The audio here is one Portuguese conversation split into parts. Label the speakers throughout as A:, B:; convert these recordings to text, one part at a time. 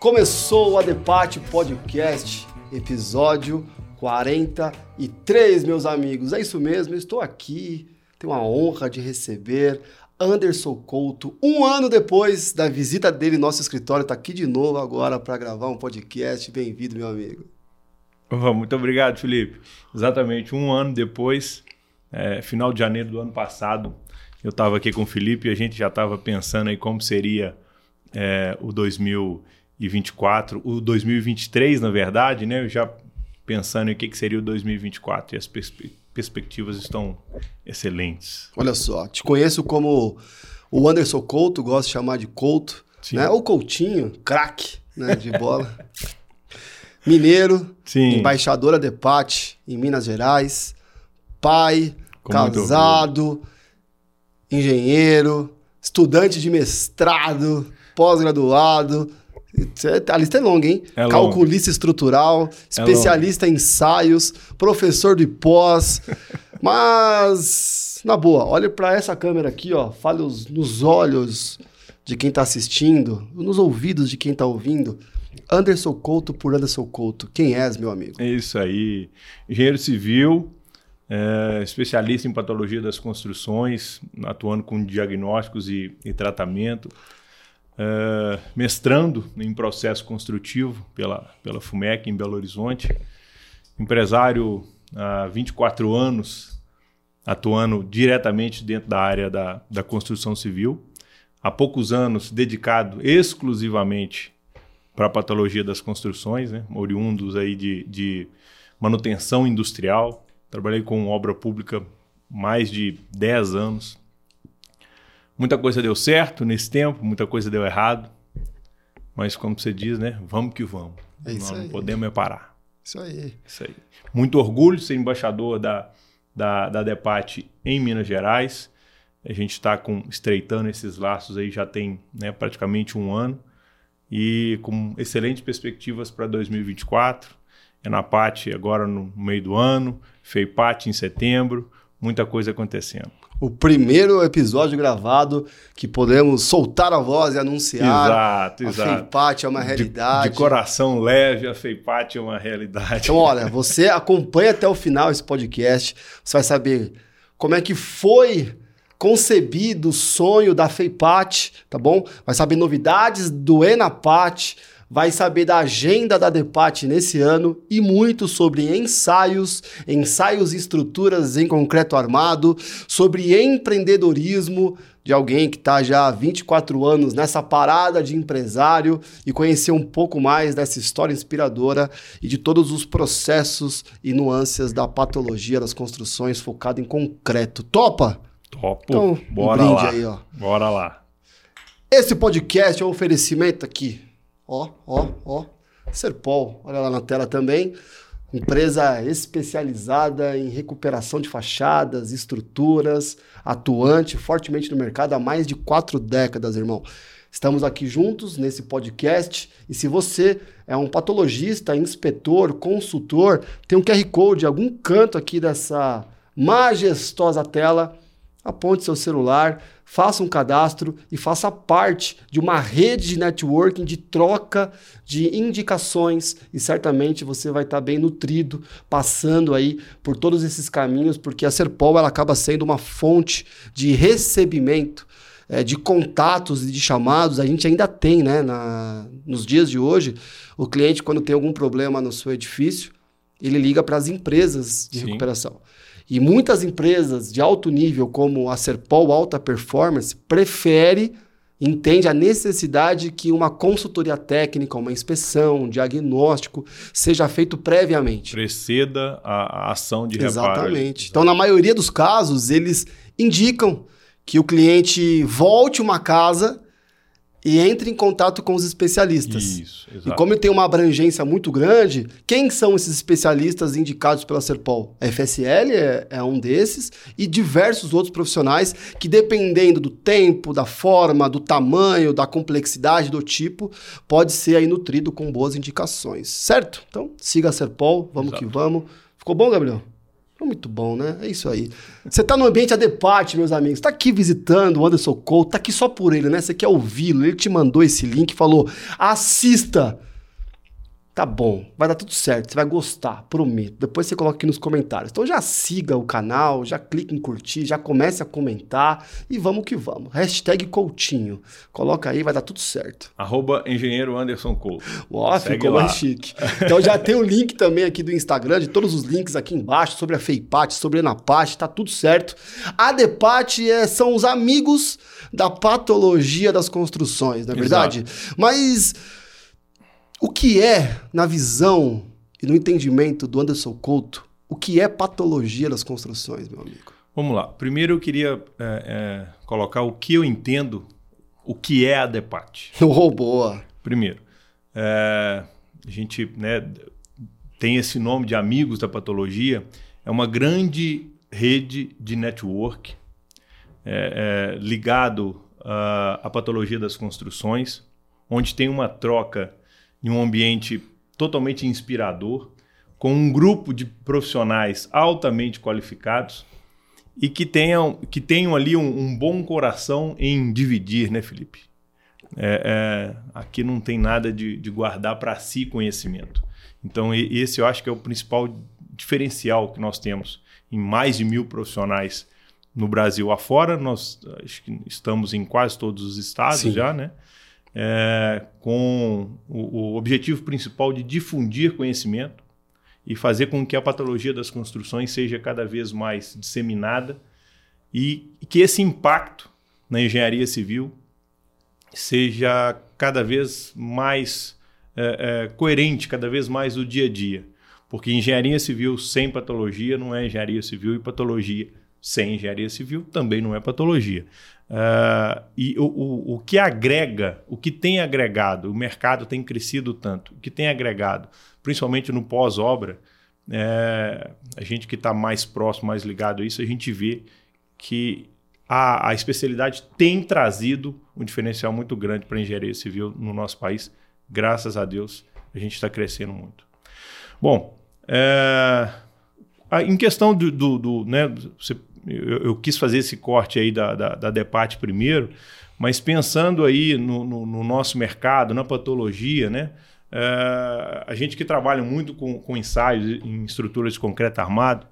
A: Começou o Adepate Podcast, episódio 43, meus amigos. É isso mesmo, estou aqui, tenho a honra de receber Anderson Couto, um ano depois da visita dele no nosso escritório, está aqui de novo agora para gravar um podcast. Bem-vindo, meu amigo.
B: Muito obrigado, Felipe. Exatamente, um ano depois, é, final de janeiro do ano passado, eu estava aqui com o Felipe e a gente já estava pensando aí como seria é, o 2024, o 2023, na verdade, né? Eu já pensando em o que, que seria o 2024 e as perspectivas perspectivas estão excelentes.
A: Olha só, te conheço como o Anderson Couto, gosto de chamar de Couto, Sim. né? Ou Coutinho, craque né, de bola. Mineiro, Sim. embaixadora de Pate em Minas Gerais, pai, Com casado, engenheiro, estudante de mestrado, pós-graduado, a lista é longa, hein? É Calculista estrutural, é especialista é em ensaios, professor de pós. Mas, na boa, olhe para essa câmera aqui, ó. Fale os, nos olhos de quem está assistindo, nos ouvidos de quem está ouvindo. Anderson Couto por Anderson Couto. Quem és, meu amigo?
B: É isso aí. Engenheiro civil, é, especialista em patologia das construções, atuando com diagnósticos e, e tratamento uh, mestrando em processo construtivo pela, pela FUMEC em Belo Horizonte, empresário há 24 anos atuando diretamente dentro da área da, da construção civil, há poucos anos dedicado exclusivamente para a patologia das construções, né? oriundos aí de, de manutenção industrial, trabalhei com obra pública mais de 10 anos, Muita coisa deu certo nesse tempo, muita coisa deu errado. Mas como você diz, né? Vamos que vamos. É isso não, podemos é parar.
A: Isso aí.
B: Isso aí. Muito orgulho de ser embaixador da, da, da DEPAT em Minas Gerais. A gente está estreitando esses laços aí já tem né, praticamente um ano. E com excelentes perspectivas para 2024. É na PAT agora no meio do ano, FEIPAT em setembro, muita coisa acontecendo
A: o primeiro episódio gravado que podemos soltar a voz e anunciar.
B: Exato, exato.
A: A FEIPAT é uma realidade.
B: De, de, coração leve, a FEIPAT é uma realidade.
A: Então, olha, você acompanha até o final esse podcast, você vai saber como é que foi concebido o sonho da FEIPAT, tá bom? Vai saber novidades do ENAPAT, vai saber da agenda da DEPAT nesse ano e muito sobre ensaios, ensaios e estruturas em concreto armado, sobre empreendedorismo de alguém que está já há 24 anos nessa parada de empresário e conhecer um pouco mais dessa história inspiradora e de todos os processos e nuances da patologia das construções focado em concreto. Topa?
B: Então, Bora um lá. Aí, ó. Bora lá.
A: Esse podcast é um oferecimento aqui Ó, ó, ó. Serpol, olha lá na tela também. Empresa especializada em recuperação de fachadas, estruturas, atuante fortemente no mercado há mais de quatro décadas, irmão. Estamos aqui juntos nesse podcast e se você é um patologista, inspetor, consultor, tem um QR Code, algum canto aqui dessa majestosa tela, aponte seu celular, faça um cadastro e faça parte de uma rede de networking, de troca de indicações e certamente você vai estar bem nutrido, passando aí por todos esses caminhos, porque a Serpol ela acaba sendo uma fonte de recebimento é, de contatos e de chamados, a gente ainda tem, né? Na, nos dias de hoje, o cliente, quando tem algum problema no seu edifício, ele liga para as empresas de Sim. recuperação. E muitas empresas de alto nível, como a Serpol Alta Performance, prefere, entende a necessidade que uma consultoria técnica, uma inspeção, um diagnóstico seja feito previamente.
B: Preceda a, a ação de
A: reparo. Exatamente. Então, na maioria dos casos, eles indicam que o cliente volte uma casa e entre em contato com os especialistas.
B: Isso, exato.
A: E como ele tem uma abrangência muito grande, quem são esses especialistas indicados pela Serpol? A FSL é, é, um desses e diversos outros profissionais que, dependendo do tempo, da forma, do tamanho, da complexidade do tipo, pode ser aí nutrido com boas indicações, certo? Então, siga a Serpol, vamos exato. que vamos. Ficou bom, Gabriel? Muito bom, né? É isso aí. Você está no ambiente Adepate, meus amigos. Está aqui visitando o Anderson Couto, tá aqui só por ele, né? Você quer ouvi-lo. Ele te mandou esse link, falou: assista Tá bom, vai dar tudo certo, você vai gostar, prometo. Depois você coloca aqui nos comentários. Então já siga o canal, já clique em curtir, já comece a comentar e vamos que vamos. Hashtag Coutinho. Coloca aí, vai dar tudo certo.
B: Arroba Engenheiro Anderson Couto.
A: Ó, ficou mais chique. Então já tem o link também aqui do Instagram, de todos os links aqui embaixo, sobre a FEIPAT, sobre a ENAPAT, tá tudo certo. A DEPAT é, são os amigos da patologia das construções, não é verdade? Exato. Mas o que é, na visão e no entendimento do Anderson Couto, o que é patologia das construções, meu amigo?
B: Vamos lá. Primeiro eu queria é, é, colocar o que eu entendo, o que é a DEPAT.
A: Oh, boa!
B: Primeiro, é, a gente né, tem esse nome de Amigos da Patologia, é uma grande rede de network é, é, ligado à patologia das construções, onde tem uma troca em um ambiente totalmente inspirador, com um grupo de profissionais altamente qualificados e que tenham, que tenham ali um, um bom coração em dividir, né, Felipe? É, é, aqui não tem nada de, de guardar para si conhecimento. Então, esse eu acho que é o principal diferencial que nós temos em mais de mil profissionais no Brasil afora. Nós estamos em quase todos os estados Sim. já, né? É, com o, o, objetivo principal de difundir conhecimento e fazer com que a patologia das construções seja cada vez mais disseminada e, que esse impacto na engenharia civil seja cada vez mais é, é, coerente, cada vez mais o dia a dia. Porque engenharia civil sem patologia não é engenharia civil e patologia sem engenharia civil também não é patologia. Uh, e o, o, o que agrega, o que tem agregado, o mercado tem crescido tanto, o que tem agregado, principalmente no pós-obra, é, a gente que está mais próximo, mais ligado a isso, a gente vê que a, a especialidade tem trazido um diferencial muito grande para a engenharia civil no nosso país. Graças a Deus, a gente está crescendo muito. Bom, é, em questão do, do, do né, você eu, eu, quis fazer esse corte aí da, da, da DEPAT primeiro, mas pensando aí no, no, no nosso mercado, na patologia, né? É, a gente que trabalha muito com, com ensaios em estruturas de concreto armado,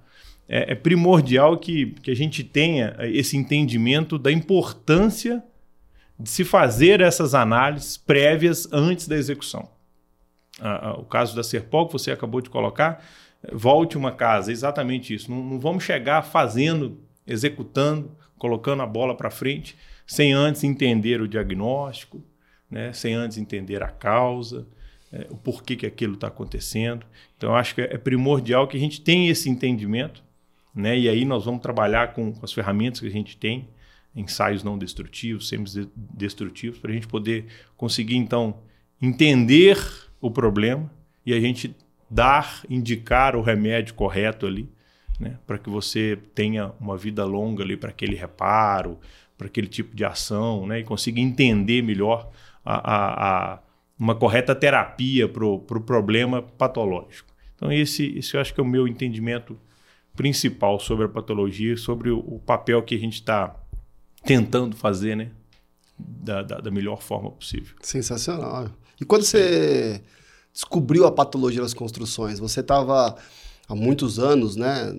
B: é, é, primordial que, que a gente tenha esse entendimento da importância de se fazer essas análises prévias antes da execução. O caso da Serpol, que você acabou de colocar, volte uma casa, exatamente isso. Não, não vamos chegar fazendo, executando, colocando a bola para frente, sem antes entender o diagnóstico, né? sem antes entender a causa, é, o porquê que aquilo está acontecendo. Então, acho que é primordial que a gente tenha esse entendimento, né? e aí nós vamos trabalhar com, com as ferramentas que a gente tem, ensaios não destrutivos, semi-destrutivos, para a gente poder conseguir, então, entender o problema e a gente dar, indicar o remédio correto ali, né? para que você tenha uma vida longa ali para aquele reparo, para aquele tipo de ação, né? e consiga entender melhor a, a, a uma correta terapia para o pro problema patológico. Então, esse, esse eu acho que é o meu entendimento principal sobre a patologia, sobre o, o papel que a gente está tentando fazer né? Da, da, da, melhor forma possível.
A: Sensacional. E quando você descobriu a patologia das construções? Você estava há muitos anos, né,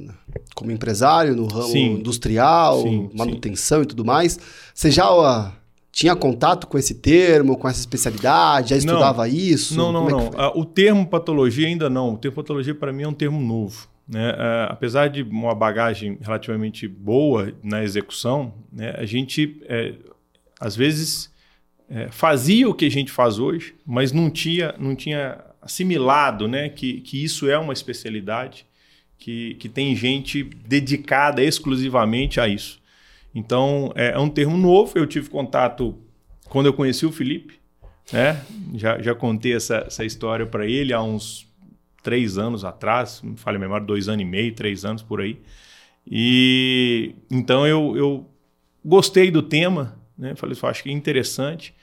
A: como empresário no ramo sim. industrial, sim, manutenção sim. e tudo mais. Você já uh, tinha contato com esse termo, com essa especialidade? Já estudava
B: não,
A: isso?
B: Não, não, é não. Uh, o termo patologia ainda não. O termo patologia para mim é um termo novo. Né? Uh, apesar de uma bagagem relativamente boa na execução, né, a gente, é, às vezes, é, fazia o que a gente faz hoje, mas não tinha, não tinha assimilado né, que, que isso é uma especialidade, que, que tem gente dedicada exclusivamente a isso. Então, é, é um termo novo, eu tive contato quando eu conheci o Felipe, né? Já, já contei essa, essa história para ele há uns três anos atrás, me falha a memória, dois anos e meio, três anos por aí. E então eu, eu gostei do tema, né? Falei, acho que é interessante.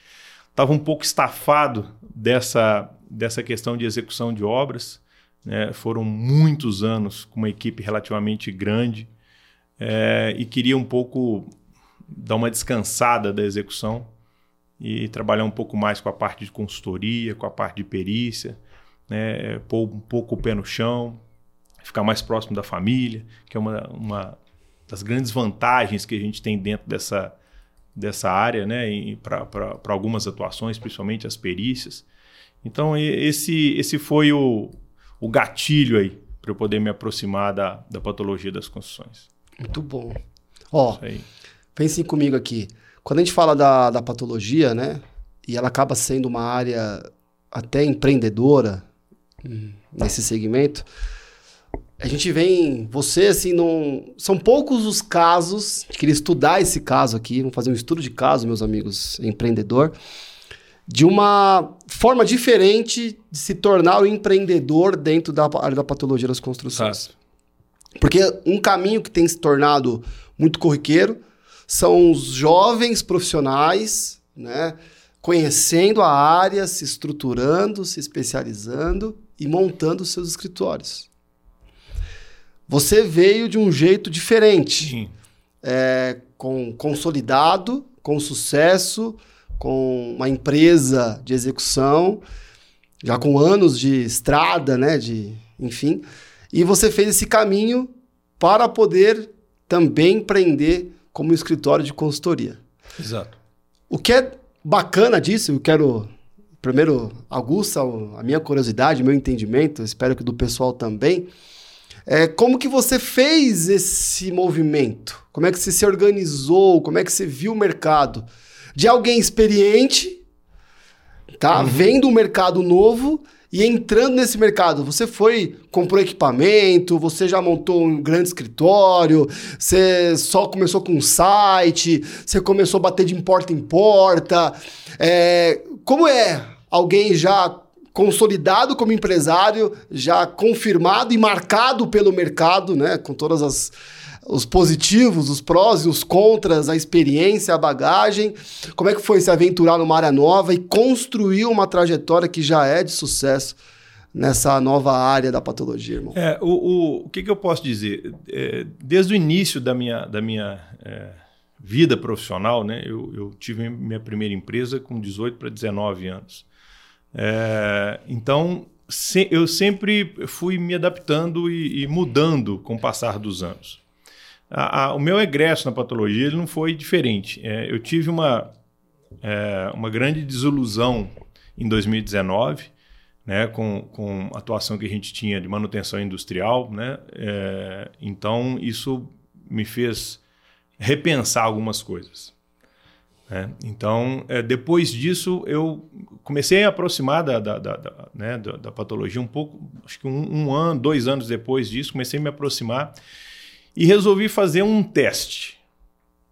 B: Estava um pouco estafado dessa, dessa questão de execução de obras. Né? Foram muitos anos com uma equipe relativamente grande é, e queria um pouco dar uma descansada da execução e trabalhar um pouco mais com a parte de consultoria, com a parte de perícia, né? pôr um pouco o pé no chão, ficar mais próximo da família, que é uma, uma das grandes vantagens que a gente tem dentro dessa, dessa área, né? para algumas atuações, principalmente as perícias. Então, esse, esse foi o, o gatilho aí para eu poder me aproximar da, da patologia das construções.
A: Muito bom. Ó, pensem comigo aqui. Quando a gente fala da, da patologia, né? E ela acaba sendo uma área até empreendedora hum, nesse segmento, a gente vem, você assim, não. São poucos os casos, queria estudar esse caso aqui, vamos fazer um estudo de caso, meus amigos, empreendedor, de uma forma diferente de se tornar o empreendedor dentro da área da patologia das construções. Porque um caminho que tem se tornado muito corriqueiro são os jovens profissionais, né? Conhecendo a área, se estruturando, se especializando e montando seus escritórios. Você veio de um jeito diferente. É, com consolidado, com sucesso, com uma empresa de execução, já com anos de estrada, né? De, enfim. E você fez esse caminho para poder também empreender como escritório de consultoria.
B: Exato.
A: O que é bacana disso, eu quero primeiro aguça a minha curiosidade, meu entendimento, espero que do pessoal também é, como que você fez esse movimento? Como é que você se organizou? Como é que você viu o mercado? De alguém experiente, tá? Uhum. Vendo um mercado novo e entrando nesse mercado. Você foi, comprou equipamento, você já montou um grande escritório, você só começou com um site, você começou a bater de porta em porta. É, como é alguém já consolidado como empresário, já confirmado e marcado pelo mercado, né, com todas as os positivos, os prós e os contras, a experiência, a bagagem. Como é que foi se aventurar numa área nova e construir uma trajetória que já é de sucesso nessa nova área da patologia, irmão?
B: É, o, o, o que, que eu posso dizer? É, desde o início da minha, da minha é, vida profissional, né, eu, eu tive minha primeira empresa com 18 para 19 anos. É, então, se, eu sempre fui me adaptando e, e mudando com o passar dos anos. A, a, o meu egresso na patologia ele não foi diferente. É, eu tive uma, é, uma grande desilusão em 2019, né, com, com a atuação que a gente tinha de manutenção industrial. Né, é, então, isso me fez repensar algumas coisas. Né? Então, é, depois disso, eu comecei a aproximar da, da, da, da, né, da, patologia um pouco, acho que um, um, ano, dois anos depois disso, comecei a me aproximar e resolvi fazer um teste.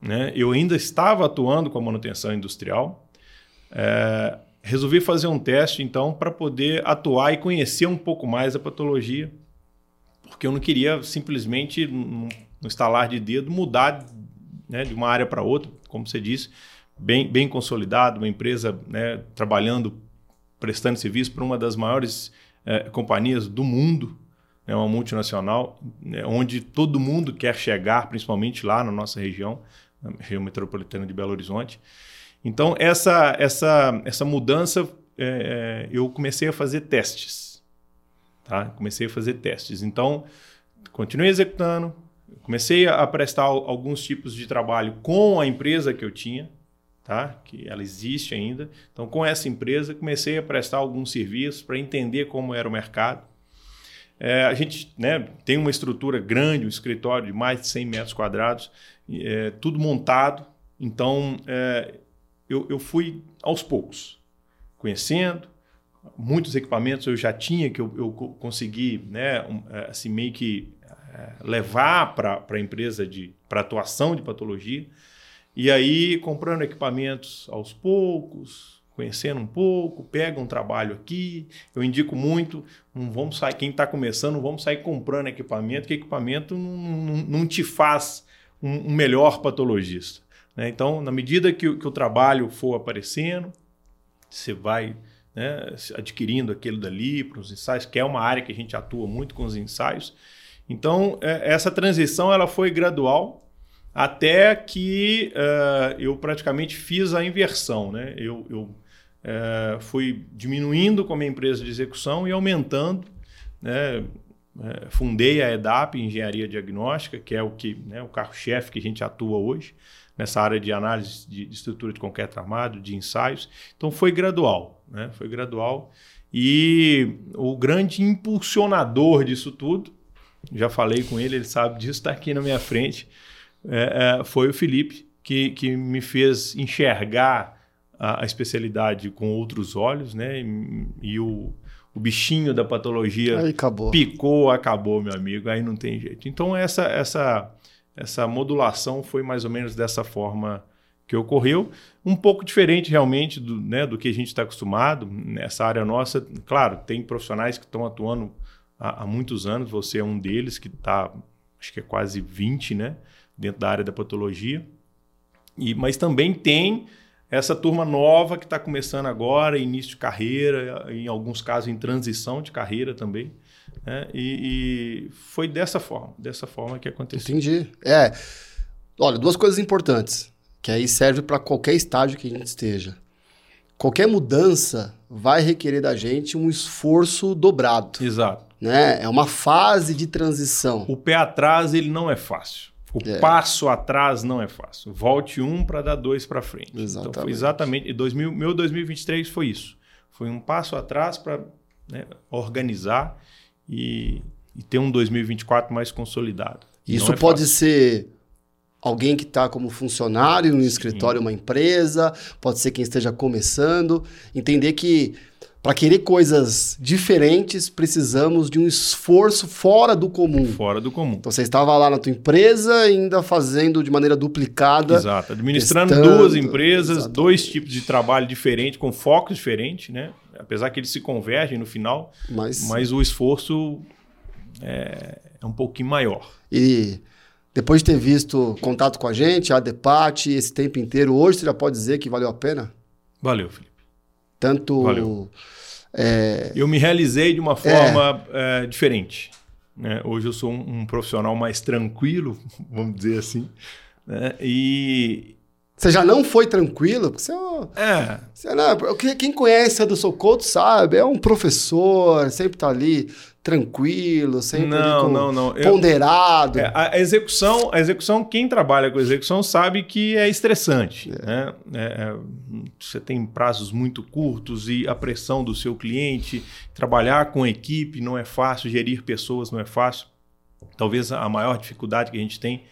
B: Né? Eu ainda estava atuando com a manutenção industrial, é, resolvi fazer um teste, então, para poder atuar e conhecer um pouco mais a patologia, porque eu não queria simplesmente, no estalar de dedo, mudar né, de uma área para outra, como você disse bem, bem consolidado, uma empresa né, trabalhando, prestando serviço para uma das maiores é, companhias do mundo, né, uma multinacional, né, onde todo mundo quer chegar, principalmente lá na nossa região, na região metropolitana de Belo Horizonte. Então, essa, essa, essa mudança, é, eu comecei a fazer testes. Tá? Comecei a fazer testes. Então, continuei executando, comecei a prestar alguns tipos de trabalho com a empresa que eu tinha, tá? que ela existe ainda. Então, com essa empresa, comecei a prestar alguns serviços para entender como era o mercado. É, a gente né, tem uma estrutura grande, um escritório de mais de 100 metros quadrados, é, tudo montado. Então, é, eu, eu fui aos poucos, conhecendo. Muitos equipamentos eu já tinha, que eu, eu consegui né, um, é, assim, meio que é, levar para a empresa para atuação de patologia. E aí, comprando equipamentos aos poucos, conhecendo um pouco, pega um trabalho aqui. Eu indico muito, não vamos sair, quem está começando, não vamos sair comprando equipamento, que equipamento não, não, não te faz um, um melhor patologista. Né? Então, na medida que, que, o trabalho for aparecendo, você vai né, adquirindo aquilo dali para os ensaios, que é uma área que a gente atua muito com os ensaios. Então, é, essa transição ela foi gradual, até que uh, eu praticamente fiz a inversão. Né? Eu, eu uh, fui diminuindo com a minha empresa de execução e aumentando. Né? Uh, fundei a EDAP, Engenharia Diagnóstica, que é o, que, né, o carro-chefe que a gente atua hoje, nessa área de análise de, estrutura de concreto armado, de ensaios. Então foi gradual, né? foi gradual. E o grande impulsionador disso tudo, já falei com ele, ele sabe disso, está aqui na minha frente, é, é, foi o Felipe, que, que me fez enxergar a, a especialidade com outros olhos, né? E, e o, o bichinho da patologia
A: aí acabou.
B: picou, acabou, meu amigo, aí não tem jeito. Então, essa, essa, essa modulação foi mais ou menos dessa forma que ocorreu, um pouco diferente realmente do, né, do que a gente está acostumado nessa área nossa. Claro, tem profissionais que estão atuando há, há muitos anos, você é um deles que está, acho que é quase 20, né? Dentro da área da patologia. E, mas também tem essa turma nova que está começando agora, início de carreira, em alguns casos em transição de carreira também. Né? E, e, foi dessa forma, dessa forma que aconteceu.
A: Entendi. É, olha, duas coisas importantes, que aí serve para qualquer estágio que a gente esteja. Qualquer mudança vai requerer da gente um esforço dobrado.
B: Exato.
A: Né? É uma fase de transição.
B: O pé atrás ele não é fácil. O é. passo atrás não é fácil. Volte um para dar dois para frente.
A: Exatamente.
B: Então foi exatamente. 2000, meu 2023 foi isso. Foi um passo atrás para né, organizar e, e, ter um 2024 mais consolidado.
A: Isso é pode fácil. ser alguém que está como funcionário no escritório, Sim. uma empresa, pode ser quem esteja começando. Entender que para querer coisas diferentes, precisamos de um esforço fora do comum.
B: Fora do comum.
A: Então você estava lá na tua empresa, ainda fazendo de maneira duplicada.
B: Exato. Administrando testando, duas empresas, exatamente. dois tipos de trabalho diferentes, com focos diferentes, né? Apesar que eles se convergem no final, mas, mas o esforço é, é um pouquinho maior.
A: E depois de ter visto contato com a gente, a Depate, esse tempo inteiro, hoje você já pode dizer que valeu a pena?
B: Valeu, Felipe.
A: Tanto. Valeu.
B: É... Eu me realizei de uma forma é. É, diferente. Né? Hoje eu sou um, um, profissional mais tranquilo, vamos dizer assim. Né? E.
A: Você já não foi tranquilo? Porque você
B: é.
A: Você, não, quem conhece do Socoto sabe, é um professor, sempre está ali tranquilo, sempre
B: não, não, não.
A: ponderado.
B: Eu, é, a execução, a execução, quem trabalha com execução sabe que é estressante. É. Né? É, é, você tem prazos muito curtos e a pressão do seu cliente, trabalhar com equipe não é fácil, gerir pessoas não é fácil. Talvez a maior dificuldade que a gente tem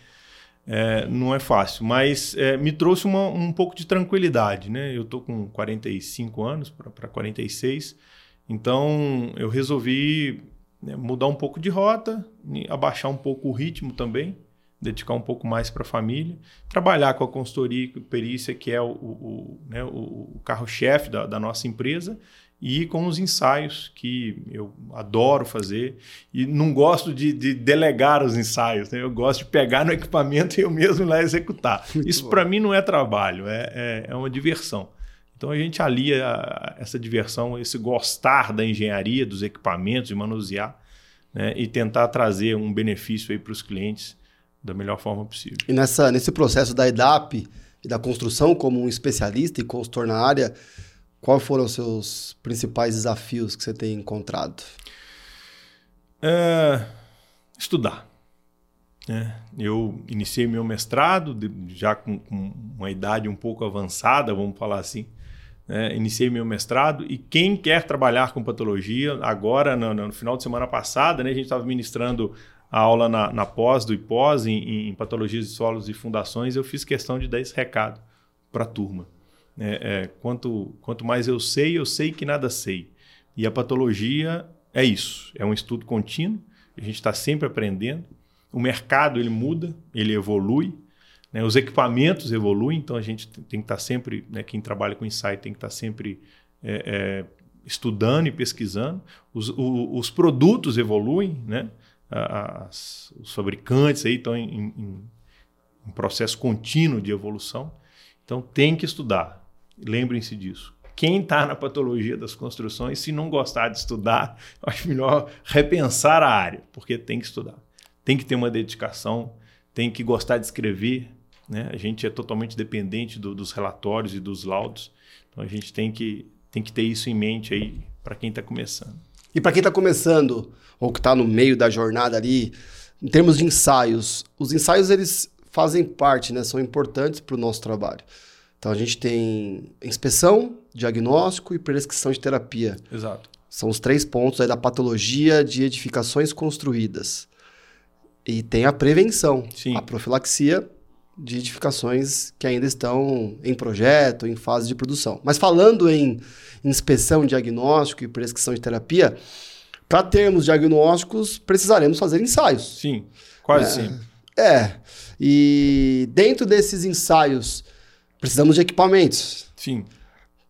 B: é, não é fácil, mas é, me trouxe uma, um pouco de tranquilidade. Né? Eu estou com 45 anos para 46, então eu resolvi né, mudar um pouco de rota, abaixar um pouco o ritmo também, dedicar um pouco mais para a família, trabalhar com a consultoria e perícia, que é o, o, né, o carro-chefe da, da nossa empresa, e com os ensaios, que eu adoro fazer. E não gosto de, de delegar os ensaios, né? eu gosto de pegar no equipamento e eu mesmo lá executar. Muito Isso para mim não é trabalho, é, é, é, uma diversão. Então a gente alia essa diversão, esse gostar da engenharia, dos equipamentos, de manusear, né? e tentar trazer um benefício para os clientes da melhor forma possível.
A: E nessa, nesse processo da EDAP e da construção como um especialista e consultor na área, quais foram os seus principais desafios que você tem encontrado?
B: É, estudar. É, eu iniciei meu mestrado já com, com, uma idade um pouco avançada, vamos falar assim. É, iniciei meu mestrado e quem quer trabalhar com patologia, agora no, no final de semana passada, né, a gente estava ministrando a aula na, na pós do IPOS em, em patologias de solos e fundações, eu fiz questão de dar esse recado para a turma. É, é, quanto, quanto mais eu sei, eu sei que nada sei. E a patologia é isso, é um estudo contínuo, a gente está sempre aprendendo. O mercado ele muda, ele evolui. Né? Os equipamentos evoluem, então a gente tem que estar tá sempre, né, quem trabalha com insight tem que estar tá sempre é, é, estudando e pesquisando. Os, o, os produtos evoluem, né? As, os fabricantes estão em, em, em processo contínuo de evolução. Então tem que estudar. Lembrem-se disso. Quem está na patologia das construções, se não gostar de estudar, acho melhor repensar a área, porque tem que estudar. Tem que ter uma dedicação, tem que gostar de escrever. Né? A gente é totalmente dependente do, dos relatórios e dos laudos. Então a gente tem que, tem que ter isso em mente aí para quem está começando.
A: E para quem está começando, ou que está no meio da jornada ali, em termos de ensaios, os ensaios eles fazem parte, né? são importantes para o nosso trabalho. Então a gente tem inspeção, diagnóstico e prescrição de terapia.
B: Exato.
A: São os três pontos aí da patologia de edificações construídas. E tem a prevenção,
B: Sim.
A: a profilaxia de edificações que ainda estão em projeto, em fase de produção. Mas falando em inspeção, diagnóstico e prescrição de terapia, para termos diagnósticos, precisaremos fazer ensaios.
B: Sim, quase é, sempre.
A: É. E dentro desses ensaios, precisamos de equipamentos.
B: Sim.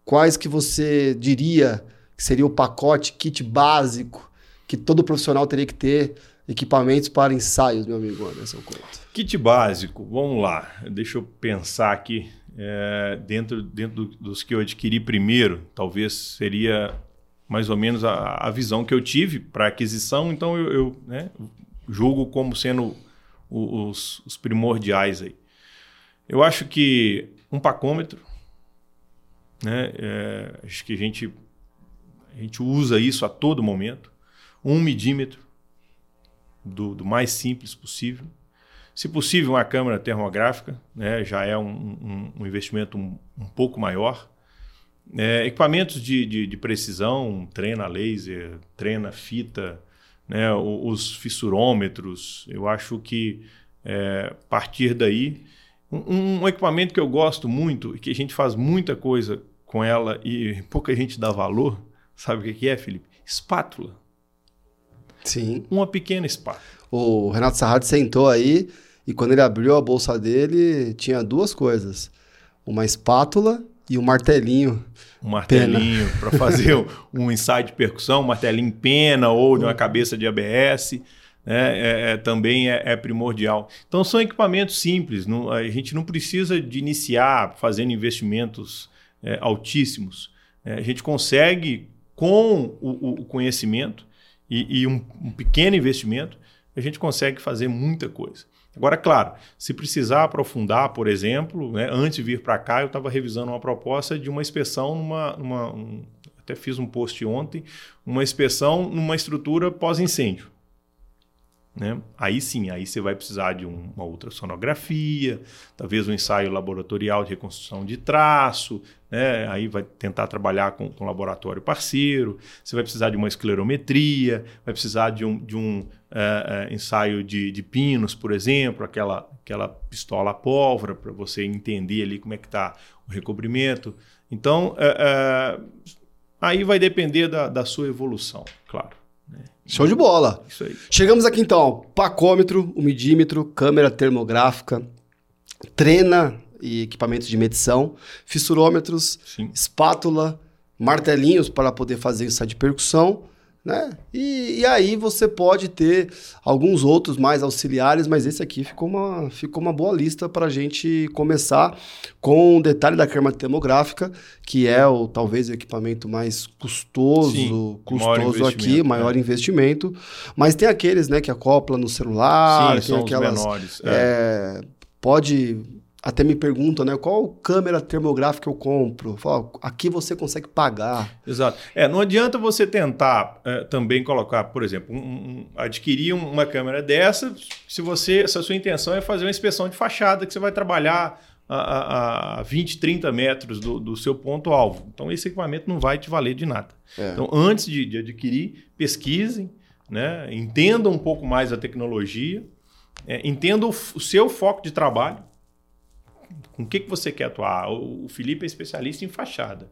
A: Quais que você diria que seria o pacote, kit básico que todo profissional teria que ter equipamentos para ensaios, meu amigo Anderson Couto?
B: Kit básico, vamos lá. Deixa eu pensar aqui. É, dentro dentro dos que eu adquiri primeiro, talvez seria mais ou menos a, a visão que eu tive para aquisição, então eu, eu né, julgo como sendo os, os primordiais aí. Eu acho que um pacômetro, né? É, acho que a gente, a gente usa isso a todo momento. Um midímetro, do, do mais simples possível. Se possível, uma câmera termográfica, né? já é um, um, um investimento um, um, pouco maior. É, equipamentos de, de, de, precisão, treina laser, treina fita, né? os fissurômetros, eu acho que é, partir daí um, um, equipamento que eu gosto muito e que a gente faz muita coisa com ela e pouca gente dá valor, sabe o que é, Felipe? Espátula.
A: Sim.
B: Uma pequena espátula.
A: O Renato Sarrad sentou aí e quando ele abriu a bolsa dele, tinha duas coisas: uma espátula e um martelinho.
B: Um martelinho para fazer um ensaio de percussão, um martelinho pena ou de uma cabeça de ABS né, é, é, também é, é, primordial. Então, são equipamentos simples, não, a gente não precisa de iniciar fazendo investimentos é, altíssimos. É, a gente consegue, com o, o conhecimento e, e um, um, pequeno investimento, a gente consegue fazer muita coisa. Agora, claro, se precisar aprofundar, por exemplo, né, antes de vir para cá, eu estava revisando uma proposta de uma inspeção numa. numa um, até fiz um post ontem, uma inspeção numa estrutura pós-incêndio. Né? Aí sim, aí você vai precisar de um, uma ultrassonografia, talvez um ensaio laboratorial de reconstrução de traço, né? aí vai tentar trabalhar com, com laboratório parceiro, você vai precisar de uma esclerometria, vai precisar de um, de um uh, uh, ensaio de, de pinos, por exemplo, aquela, aquela pistola pólvora, para você entender ali como é que está o recobrimento. Então, uh, aí vai depender da, da sua evolução, claro.
A: Show de bola.
B: Isso aí.
A: Chegamos aqui então, pacômetro, umidímetro, câmera termográfica, trena e equipamentos de medição, fissurômetros,
B: Sim.
A: espátula, martelinhos para poder fazer isso de percussão, né? E, e, aí você pode ter alguns outros mais auxiliares, mas esse aqui ficou uma, ficou uma boa lista para a gente começar com o detalhe da câmera termográfica, que é o talvez o equipamento mais custoso,
B: Sim,
A: custoso
B: maior
A: aqui, maior
B: é.
A: investimento. Mas tem aqueles, né, que acopla no celular,
B: Sim,
A: tem aquelas,
B: menores.
A: É, pode até me perguntam, né? Qual câmera termográfica eu compro? Falo, aqui você consegue pagar.
B: Exato. É, não adianta você tentar é, também colocar, por exemplo, um, um, adquirir uma câmera dessa se você, se a sua intenção é fazer uma inspeção de fachada que você vai trabalhar a, a, a 20, 30 metros do, do seu ponto-alvo. Então, esse equipamento não vai te valer de nada.
A: É.
B: Então, antes de, de adquirir, pesquisem, né? entendam um pouco mais a tecnologia, é, entendam o, o seu foco de trabalho com o que, que você quer atuar? O, Felipe é especialista em fachada.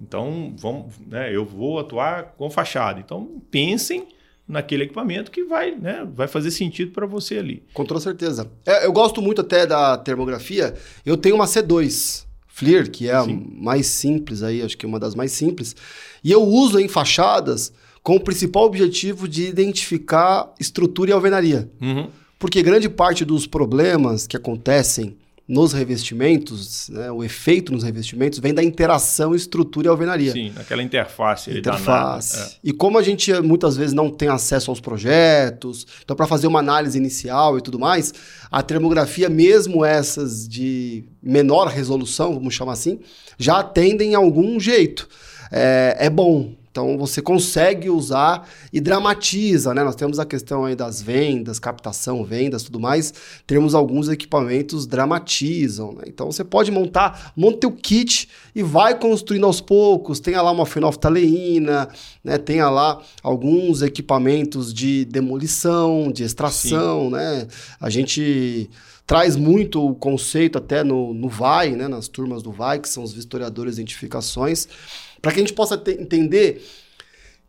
B: Então, vamos, né, eu vou atuar com fachada. Então, pensem naquele equipamento que vai, né, vai fazer sentido para você ali.
A: Com toda certeza. É, eu gosto muito até da termografia. Eu tenho uma C2 FLIR, que é Sim. a mais simples aí, acho que é uma das mais simples. E eu uso em fachadas com o principal objetivo de identificar estrutura e alvenaria.
B: Uhum.
A: Porque grande parte dos problemas que acontecem nos revestimentos, né, o efeito nos revestimentos vem da interação estrutura e alvenaria.
B: Sim, aquela interface.
A: Interface. Danada, é. E como a gente muitas vezes não tem acesso aos projetos, então para fazer uma análise inicial e tudo mais, a termografia, mesmo essas de menor resolução, vamos chamar assim, já atendem algum jeito. É, é bom, então você consegue usar e dramatiza, né? Nós temos a questão aí das vendas, captação, vendas, tudo mais. Temos alguns equipamentos dramatizam, né? Então você pode montar, monta o kit e vai construindo aos poucos. Tenha lá uma fenolftaleína, né? Tenha lá alguns equipamentos de demolição, de extração, Sim. né? A gente traz muito o conceito até no, no VAI, né? Nas turmas do VAI, que são os vistoriadores de identificações para que a gente possa entender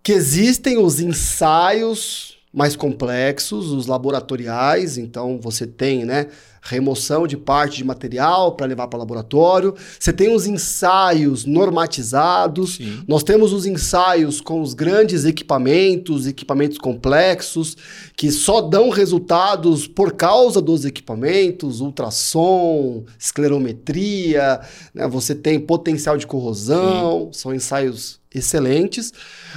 A: que existem os ensaios mais complexos, os laboratoriais, então você tem, né, remoção de parte de material para levar para o laboratório. Você tem os ensaios normatizados. Sim. Nós temos os ensaios com os grandes equipamentos, equipamentos complexos, que só dão resultados por causa dos equipamentos, ultrassom, esclerometria, né? você tem potencial de corrosão, Sim. são ensaios excelentes.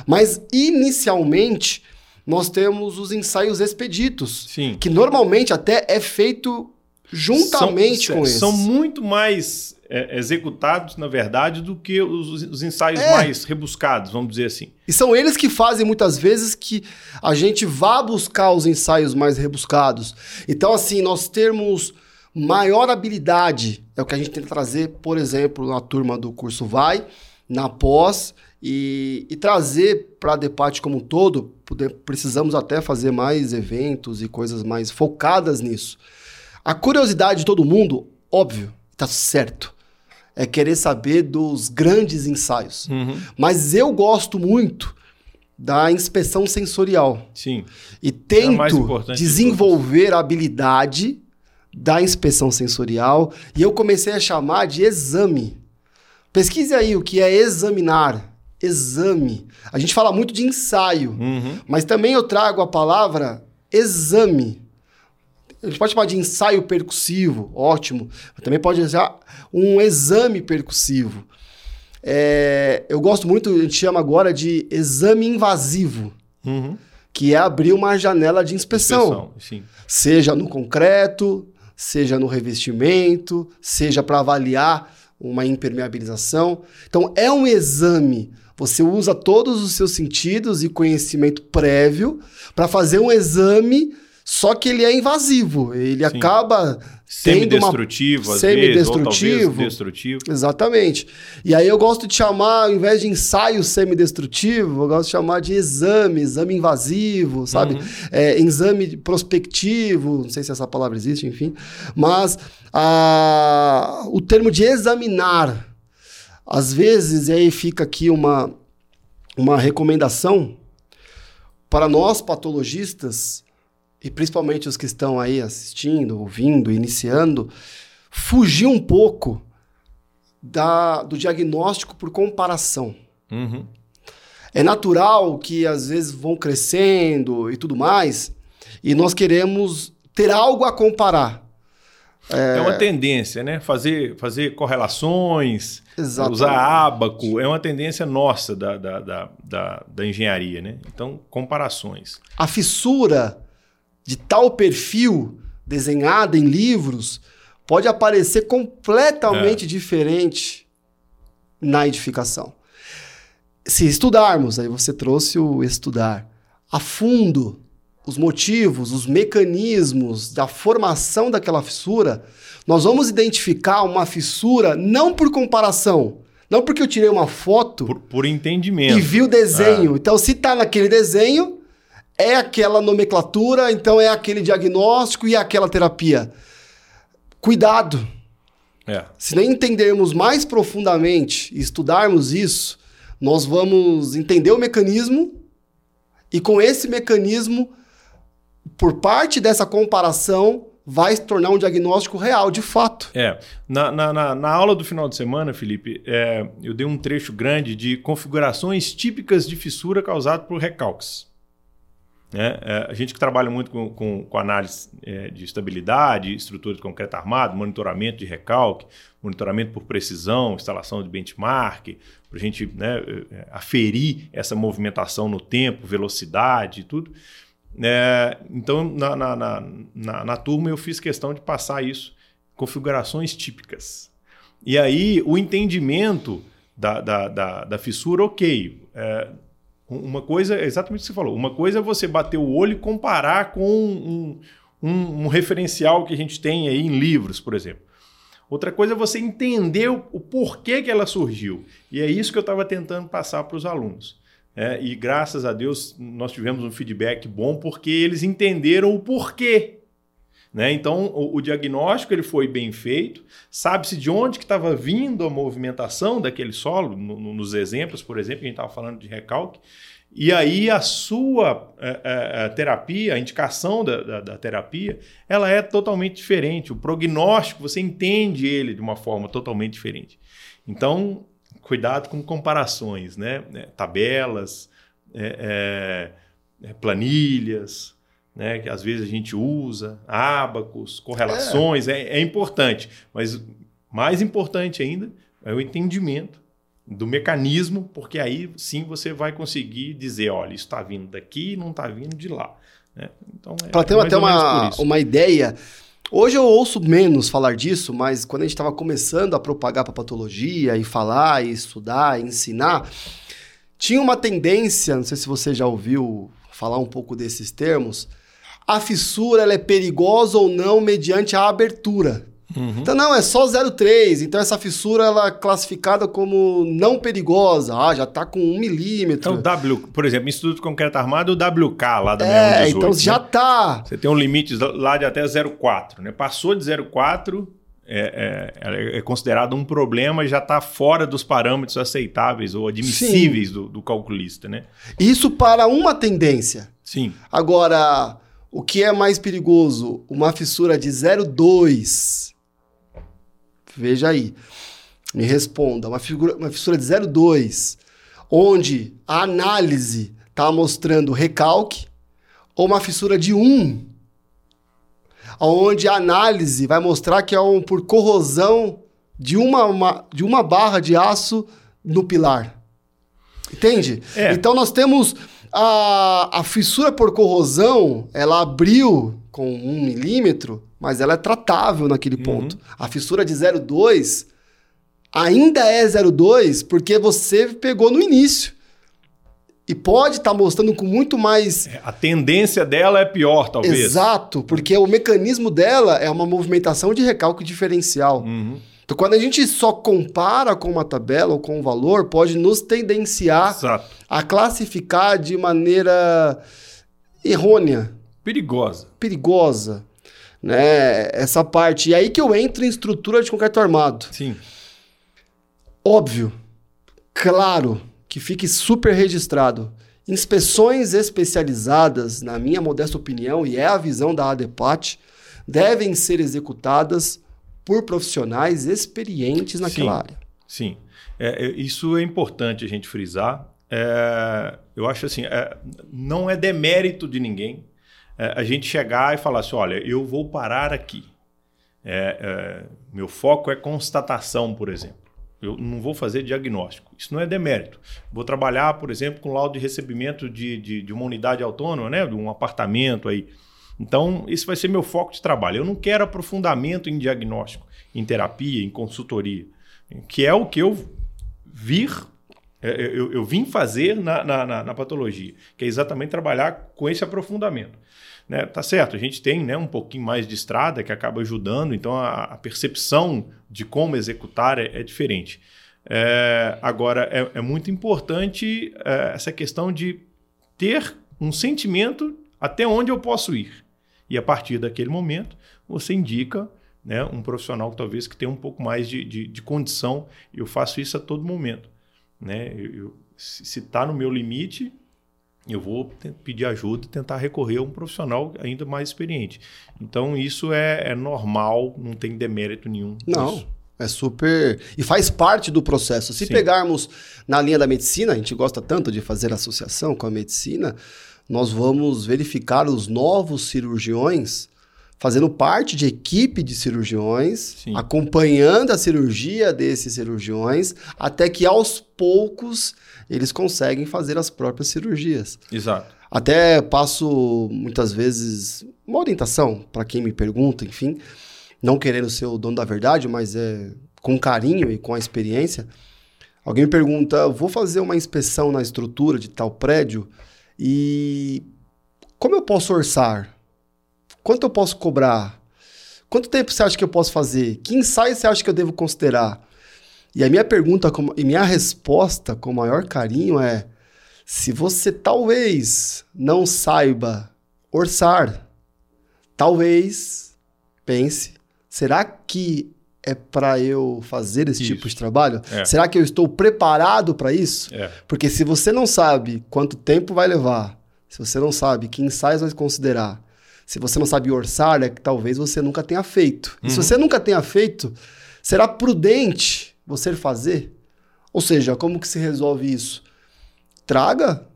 A: Mas inicialmente nós temos os ensaios expeditos,
B: Sim.
A: que normalmente até é feito juntamente
B: são,
A: com isso.
B: São muito mais é, executados, na verdade, do que os, os ensaios é. mais rebuscados, vamos dizer assim.
A: E são eles que fazem muitas vezes que a gente vá buscar os ensaios mais rebuscados. Então, assim, nós termos maior habilidade é o que a gente tenta trazer, por exemplo, na turma do curso Vai, na pós, e, e trazer para a Depate como um todo, precisamos até fazer mais eventos e coisas mais focadas nisso. A curiosidade de todo mundo, óbvio, tá certo. É querer saber dos grandes ensaios.
B: Uhum.
A: Mas eu gosto muito da inspeção sensorial.
B: Sim.
A: E tento é desenvolver a habilidade da inspeção sensorial e eu comecei a chamar de exame. Pesquise aí o que é examinar. Exame. A gente fala muito de ensaio,
B: uhum.
A: mas também eu trago a palavra exame a gente pode chamar de ensaio percussivo, ótimo. Também pode usar um exame percussivo. É, eu gosto muito, a gente chama agora de exame invasivo,
B: uhum.
A: que é abrir uma janela de inspeção.
B: inspeção
A: seja no concreto, seja no revestimento, seja para avaliar uma impermeabilização. Então, é um exame. Você usa todos os seus sentidos e conhecimento prévio para fazer um exame só que ele é invasivo, ele Sim. acaba
B: semi-destrutivo, às
A: semi-destrutivo,
B: vezes, destrutivo.
A: Exatamente. E aí eu gosto de chamar, ao invés de ensaio semi-destrutivo, eu gosto de chamar de exame, exame invasivo, sabe? Uhum. É, exame prospectivo, não sei se essa palavra existe, enfim. Mas a, o termo de examinar, às vezes, e aí fica aqui uma, uma recomendação para nós patologistas e principalmente os que estão aí assistindo, ouvindo, iniciando, fugir um pouco da, do diagnóstico por comparação.
B: Uhum.
A: É natural que às vezes vão crescendo e tudo mais, e nós queremos ter algo a comparar.
B: É, é uma tendência, né? Fazer, fazer correlações, Exatamente. usar ábaco, é uma tendência nossa da, da, da, da, da engenharia, né? Então, comparações.
A: A fissura de tal perfil desenhada em livros pode aparecer completamente é. diferente na edificação. Se estudarmos, aí você trouxe o estudar a fundo os motivos, os mecanismos da formação daquela fissura, nós vamos identificar uma fissura não por comparação, não porque eu tirei uma foto
B: por, por entendimento
A: e vi o desenho. É. Então, se está naquele desenho, é aquela nomenclatura, então é aquele diagnóstico e é aquela terapia. Cuidado.
B: É.
A: Se nem entendermos mais profundamente e estudarmos isso, nós vamos entender o mecanismo E com esse mecanismo, por parte dessa comparação, vai se tornar um diagnóstico real, de fato.
B: É. Na, na, na, na aula do final de semana, Felipe, é, eu dei um trecho grande de configurações típicas de fissura causada por recalques. É, é, a gente que trabalha muito com, com, com análise é, de estabilidade, estrutura de concreto armado, monitoramento de recalque, monitoramento por precisão, instalação de benchmark, para a gente né, é, aferir essa movimentação no tempo, velocidade e tudo. É, então, na, na, na, na, turma, eu fiz questão de passar isso, configurações típicas. E aí, o entendimento da, da, da, da fissura, ok. É, uma coisa, é exatamente o que você falou, uma coisa é você bater o olho e comparar com um, um, um referencial que a gente tem aí em livros, por exemplo. Outra coisa é você entender o, o porquê que ela surgiu. E é isso que eu estava tentando passar para os alunos. É, e graças a Deus nós tivemos um feedback bom porque eles entenderam o porquê. Né? Então o, o diagnóstico ele foi bem feito, sabe-se de onde que estava vindo a movimentação daquele solo, no, no, nos exemplos, por exemplo, a gente estava falando de recalque, e aí a sua é, é, é, terapia, a indicação da, da, da, terapia, ela é totalmente diferente. O prognóstico, você entende ele de uma forma totalmente diferente. Então, cuidado com comparações, né? É, tabelas, é, é, planilhas, né? que às vezes a gente usa, ábacos, correlações, é. é, é importante. Mas mais importante ainda é o entendimento do mecanismo, porque aí sim você vai conseguir dizer, olha, isso está vindo daqui não está vindo de lá. Né?
A: Então, é, Para ter até uma, uma ideia, Hoje eu ouço menos falar disso, mas quando a gente estava começando a propagar para patologia e falar, e estudar, e ensinar, tinha uma tendência, não sei se você já ouviu falar um pouco desses termos, a fissura ela é perigosa ou não mediante a abertura. Uhum. Então, não, é só 0,3. Então, essa fissura ela é classificada como não perigosa. Ah, já está com 1 milímetro.
B: Então, W, por exemplo, Instituto Concreto Armado, o WK lá da
A: é, 618. então já está.
B: Né? Você tem um limite lá de até 0,4. Né? Passou de 0,4, é, é, é, considerado um problema e já está fora dos parâmetros aceitáveis ou admissíveis do, do, calculista. Né?
A: Isso para uma tendência.
B: Sim.
A: Agora, o que é mais perigoso? Uma fissura de 0,2 Veja aí. Me responda. Uma, figura, uma fissura de 0,2, onde a análise está mostrando recalque, ou uma fissura de 1, onde a análise vai mostrar que é um, por corrosão de uma, uma, de uma barra de aço no pilar. Entende? É. Então nós temos a, a fissura por corrosão, ela abriu com um milímetro, mas ela é tratável naquele uhum. ponto. A fissura de 0,2 ainda é 0,2 porque você pegou no início. E pode estar tá mostrando com muito mais.
B: É, a tendência dela é pior, talvez.
A: Exato, porque o mecanismo dela é uma movimentação de recalque diferencial. Uhum. Então, quando a gente só compara com uma tabela ou com um valor, pode nos tendenciar Exato. a classificar de maneira errônea.
B: Perigosa.
A: Perigosa né? Essa parte. E aí que eu entro em estrutura de concreto armado.
B: Sim.
A: Óbvio, claro, que fique super registrado. Inspeções especializadas, na minha modesta opinião, e é a visão da ADEPAT, devem ser executadas por profissionais experientes naquela
B: sim,
A: área.
B: Sim, é, é, isso é importante a gente frisar. É, eu acho assim, é, não é demérito de ninguém é, a gente chegar e falar assim: olha, eu vou parar aqui. É, é, meu foco é constatação, por exemplo. Eu não vou fazer diagnóstico. Isso não é demérito. Vou trabalhar, por exemplo, com laudo de recebimento de, de, de uma unidade autônoma, né? de um apartamento aí. Então, esse vai ser meu foco de trabalho. Eu não quero aprofundamento em diagnóstico, em terapia, em consultoria, que é o que eu vir, é, eu, eu vim fazer na, na, na, na patologia, que é exatamente trabalhar com esse aprofundamento. Né? Tá certo, a gente tem né, um pouquinho mais de estrada que acaba ajudando, então a, a percepção de como executar é, é diferente. É, agora, é, é, muito importante é, essa questão de ter um sentimento até onde eu posso ir. E a partir daquele momento, você indica né, um profissional que talvez que tenha um pouco mais de, de, de condição. Eu faço isso a todo momento. Né? Eu, eu, se está no meu limite, eu vou pedir ajuda e tentar recorrer a um profissional ainda mais experiente. Então, isso é, é normal, não tem demérito nenhum.
A: Não. É super. E faz parte do processo. Se
B: Sim.
A: pegarmos na linha da medicina, a gente gosta tanto de fazer associação com a medicina, nós vamos verificar os novos cirurgiões fazendo parte de equipe de cirurgiões,
B: Sim.
A: acompanhando a cirurgia desses cirurgiões, até que aos poucos eles conseguem fazer as próprias cirurgias.
B: Exato.
A: Até passo muitas vezes uma orientação para quem me pergunta, enfim, não querendo ser o dono da verdade, mas é com carinho e com a experiência. Alguém me pergunta: vou fazer uma inspeção na estrutura de tal prédio e como eu posso orçar? Quanto eu posso cobrar? Quanto tempo você acha que eu posso fazer? Que ensaio você acha que eu devo considerar? E a minha pergunta com- e minha resposta com o maior carinho é: se você talvez não saiba orçar, talvez pense, será que é para eu fazer esse tipo
B: Isso.
A: de trabalho?
B: É.
A: Será que eu estou preparado para isso?
B: É.
A: Porque se você não sabe quanto tempo vai levar, se você não sabe que ensaios vai considerar, se você não sabe orçar, é que talvez você nunca tenha feito. E se
B: Uhum.
A: você nunca tenha feito, será prudente você fazer? Ou seja, como que se resolve isso? Traga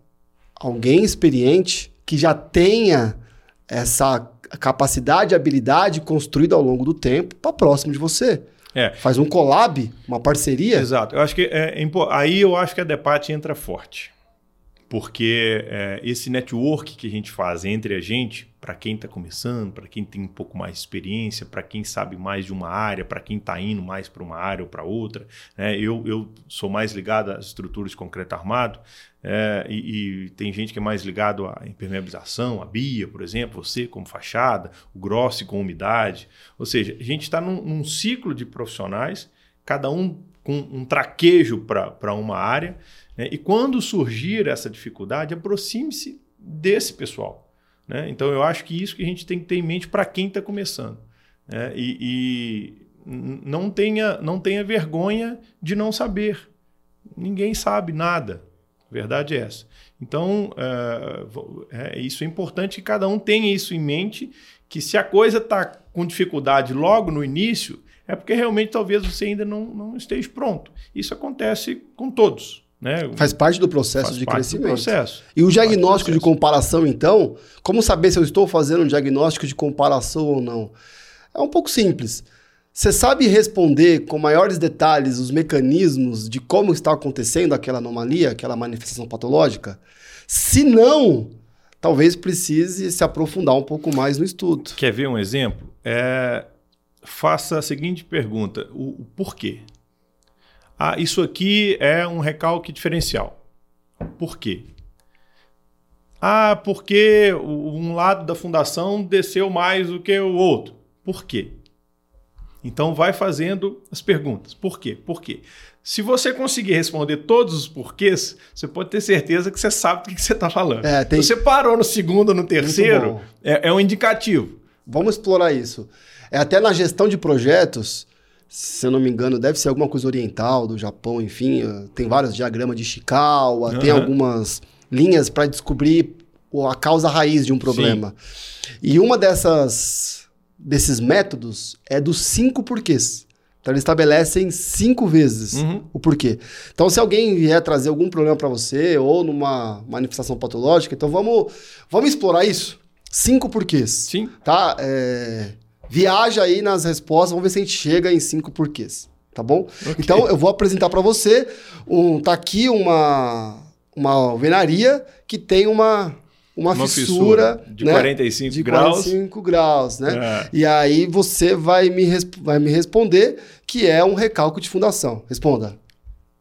A: alguém experiente que já tenha essa capacidade e habilidade construída ao longo do tempo para próximo de você.
B: É.
A: Faz um collab, uma parceria.
B: Exato. Eu acho que é, impo- aí eu acho que a Depate entra forte. Porque é, esse network que a gente faz entre a gente, para quem está começando, para quem tem um pouco mais de experiência, para quem sabe mais de uma área, para quem está indo mais para uma área ou para outra, né? eu, eu sou mais ligado às estruturas de concreto armado, é, e, e tem gente que é mais ligado à impermeabilização, a BIA, por exemplo, você como fachada, o Grossi com umidade. Ou seja, a gente está num, num ciclo de profissionais, cada um com um traquejo para uma área. né? E quando surgir essa dificuldade, aproxime-se desse pessoal. né? Então, eu acho que isso que a gente tem que ter em mente para quem está começando. né? E, e não, tenha, não tenha vergonha de não saber. Ninguém sabe nada. A verdade é essa. Então, é, é, isso é importante que cada um tenha isso em mente, que se a coisa está com dificuldade logo no início, é porque realmente talvez você ainda não, não esteja pronto. Isso acontece com todos. Né?
A: Faz parte do processo
B: Faz
A: de
B: parte do
A: crescimento.
B: processo.
A: E o diagnóstico de comparação, então, como saber se eu estou fazendo um diagnóstico de comparação ou não? É um pouco simples. Você sabe responder com maiores detalhes os mecanismos de como está acontecendo aquela anomalia, aquela manifestação patológica? Se não, talvez precise se aprofundar um pouco mais no estudo.
B: Quer ver um exemplo? É, faça a seguinte pergunta: o, o porquê? Ah, isso aqui é um recalque diferencial. Por quê? Ah, porque um lado da fundação desceu mais do que o outro. Por quê? Então vai fazendo as perguntas. Por quê? Por quê? Se você conseguir responder todos os porquês, você pode ter certeza que você sabe do que você está falando.
A: É, tem-
B: Se você parou no segundo ou no terceiro, é, é um indicativo.
A: Vamos explorar isso. É até na gestão de projetos, se eu não me engano, deve ser alguma coisa oriental, do Japão, enfim. eh, Tem vários diagramas de Ishikawa, tem
B: Aham.
A: algumas linhas para descobrir a causa raiz de um problema. E uma dessas desses métodos é dos cinco porquês. Então eles estabelecem cinco vezes
B: Uhum.
A: o porquê. Então se alguém vier trazer algum problema para você ou numa manifestação patológica, então vamos vamos explorar isso. Cinco porquês
B: Sim.
A: tá? É, Viaja aí nas respostas, vamos ver se a gente chega em cinco porquês, tá bom? Então eu vou apresentar para você, um, tá aqui uma, uma alvenaria que tem uma, uma,
B: Uma
A: fissura,
B: fissura de
A: né?
B: 45
A: de
B: graus.
A: 45 graus, né?
B: É.
A: E aí você vai me, vai me responder que é um recalque de fundação. Responda.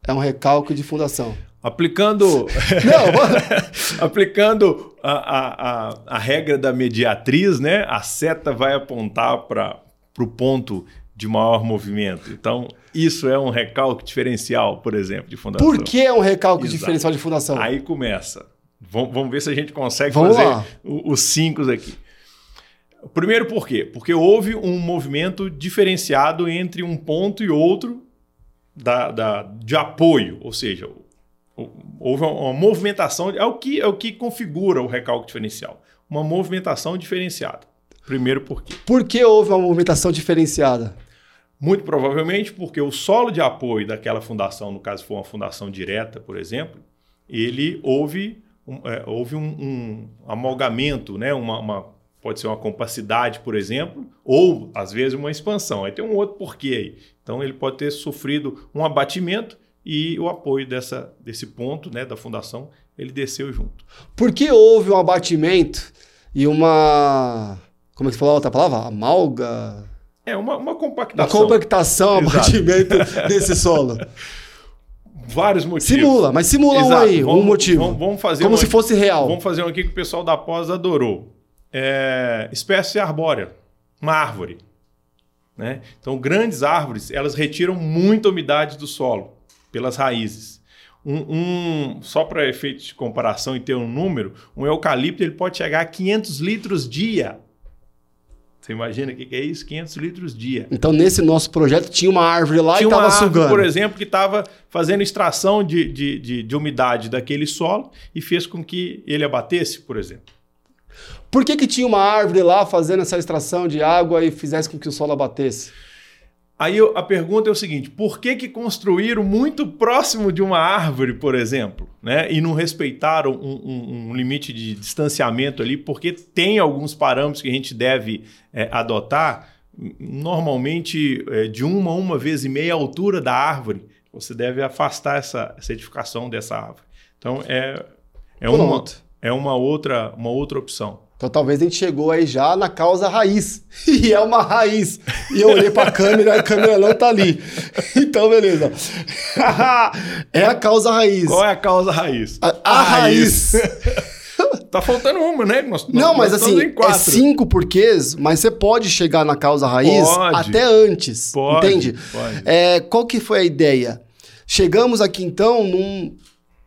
A: É um recalque de fundação.
B: Aplicando,
A: Não,
B: aplicando a, a, a, regra da mediatriz, né? A seta vai apontar para o ponto de maior movimento. Então, isso é um recalque diferencial, por exemplo, de fundação.
A: por que é um recalque
B: Exato.
A: diferencial de fundação?
B: Aí começa. Vamos, vamos ver se a gente consegue
A: Vamos
B: fazer
A: lá.
B: os cinco aqui. Primeiro, por quê? Porque houve um movimento diferenciado entre um ponto e outro da, da- de apoio, ou seja, houve uma movimentação, é o que, é o que configura o recalque diferencial. Uma movimentação diferenciada. Primeiro por quê?
A: Por que houve uma movimentação diferenciada?
B: Muito provavelmente porque o solo de apoio daquela fundação, no caso for uma fundação direta, por exemplo, ele houve um, é, houve um, um, amalgamento, né? uma, uma, pode ser uma compacidade, por exemplo, ou às vezes uma expansão. Aí tem um outro porquê aí. Então ele pode ter sofrido um abatimento e o apoio dessa, desse ponto né, da fundação ele desceu junto.
A: Por que houve um abatimento e uma. Como é que você falou a outra palavra? Amalga?
B: É, uma, uma compactação.
A: Uma compactação, abatimento desse solo.
B: Vários motivos.
A: Simula, mas simula Exato. um aí, vamos, um motivo.
B: Vamos, vamos fazer
A: Como
B: um
A: se
B: aqui,
A: fosse real.
B: Vamos fazer um aqui que o pessoal da pós adorou. É, espécie arbórea, uma árvore. Né? Então, grandes árvores, elas retiram muita umidade do solo pelas raízes. Um, um só para efeito de comparação e ter um número, um eucalipto ele pode chegar a 500 litros dia você imagina o que, que, é isso? 500 litros dia.
A: Então, nesse nosso projeto, tinha uma árvore lá
B: tinha
A: e estava sugando.
B: por exemplo, que estava fazendo extração de, de, de, de, umidade daquele solo e fez com que ele abatesse, por exemplo.
A: Por que, que tinha uma árvore lá fazendo essa extração de água e fizesse com que o solo abatesse?
B: Aí a pergunta é o seguinte: por que, que construíram muito próximo de uma árvore, por exemplo, né? e não respeitaram um, um, um limite de distanciamento ali? Porque tem alguns parâmetros que a gente deve é, adotar, normalmente é, de uma a uma vez e meia a altura da árvore. Você deve afastar essa, edificação dessa árvore. Então é, é, uma, é uma, outra, uma outra opção.
A: Então talvez a gente chegou aí já na causa raiz. E é uma raiz. E eu olhei para a câmera e a câmera não tá ali. Então, beleza. é a causa raiz.
B: Qual é a causa raiz?
A: A, a, a raiz. raiz.
B: tá faltando uma, né?
A: Nós, não, nós, mas assim, é cinco porquês, mas você pode chegar na causa raiz pode. até antes. Pode, entende? Pode. É, qual que foi a ideia? Chegamos aqui então num,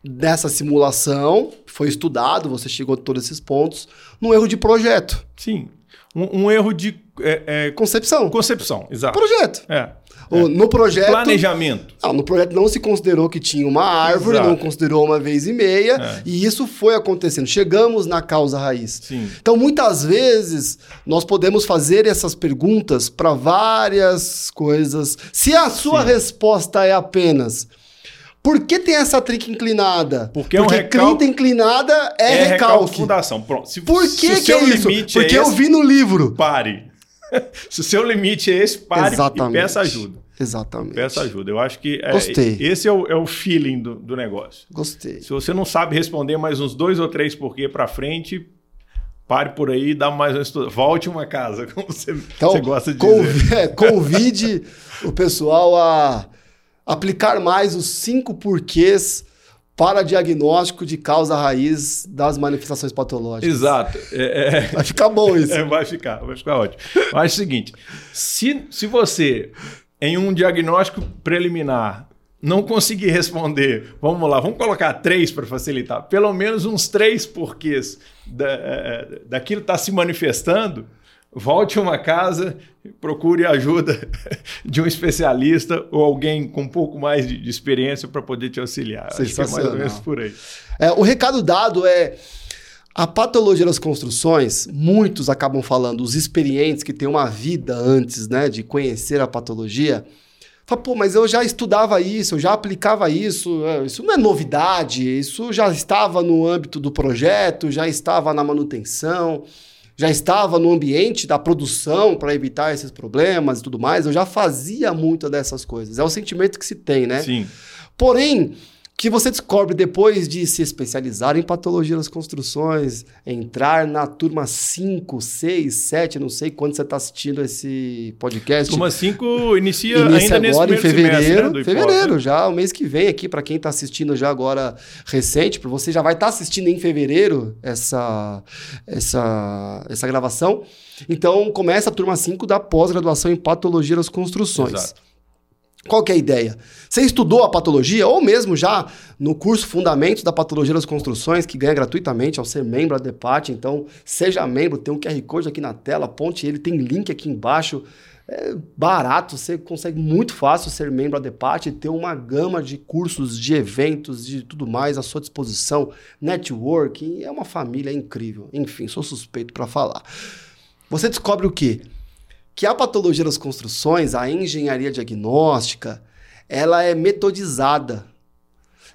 A: nessa simulação, foi estudado, você chegou a todos esses pontos, num erro de projeto.
B: Sim. Um, um erro de. É, é,
A: concepção.
B: Concepção, exato.
A: Projeto.
B: É.
A: O, no projeto.
B: Planejamento.
A: Não, no projeto não se considerou que tinha uma árvore, Exato. não considerou uma vez e meia, é. e isso foi acontecendo. Chegamos na causa raiz.
B: Sim.
A: Então, muitas vezes, nós podemos fazer essas perguntas para várias coisas. Se a sua Sim. resposta é apenas por que tem essa trinca inclinada?
B: Porque, Porque é um recalque...
A: trinca inclinada é, é recalque.
B: fundação. Pronto.
A: Se, Por que, que é isso? É Porque é eu vi no livro.
B: Pare. se o seu limite é esse, pare Exatamente. e peça ajuda.
A: Exatamente.
B: Peça ajuda. Eu acho que
A: é, Gostei.
B: esse é o, é o feeling do, do negócio.
A: Gostei.
B: Se você não sabe responder mais uns dois ou três porquê para frente, pare por aí, dá mais um estudo. Volte uma casa, como você, então, você gosta de dizer.
A: É, convide o pessoal a aplicar mais os cinco porquês para diagnóstico de causa raiz das manifestações patológicas.
B: Exato.
A: É, é... Vai ficar bom isso.
B: É, vai ficar, vai ficar ótimo. Mas é o seguinte: se, se você, em um diagnóstico preliminar, não conseguir responder, vamos lá, vamos colocar três para facilitar, pelo menos uns três porquês da, é, é, daquilo está se manifestando volte a uma casa, procure ajuda de um especialista ou alguém com um pouco mais de, de experiência para poder te auxiliar. Acho que é mais ou menos por aí.
A: É, o recado dado é a patologia das construções, muitos acabam falando, os experientes que têm uma vida antes né, de conhecer a patologia, falam, pô, mas eu já estudava isso, eu já aplicava isso, é, isso não é novidade, isso já estava no âmbito do projeto, já estava na manutenção já estava no ambiente da produção para evitar esses problemas e tudo mais, eu já fazia muito dessas coisas. É o sentimento que se tem, né?
B: Sim.
A: Porém, que você descobre depois de se especializar em patologia das construções, entrar na turma 5, 6, 7, não sei quando você está assistindo esse podcast.
B: Turma 5 inicia, inicia ainda agora
A: em fevereiro. Né, fevereiro, já, o mês que vem aqui, para quem está assistindo já agora recente, para você já vai estar tá assistindo em fevereiro essa, essa, essa gravação. Então, começa a turma 5 da pós-graduação em patologia das construções. Exato. Qual que é a ideia? Você estudou a patologia, ou mesmo já no curso Fundamentos da Patologia das Construções, que ganha gratuitamente ao ser membro da DEPAT, então seja membro, tem um QR Code aqui na tela, ponte ele, tem link aqui embaixo. é barato, você consegue muito fácil ser membro da Depart e ter uma gama de cursos, de eventos, de tudo mais à sua disposição, networking, é uma família incrível. Enfim, sou suspeito para falar. Você descobre o quê? Que a patologia das construções, a engenharia diagnóstica, ela é metodizada.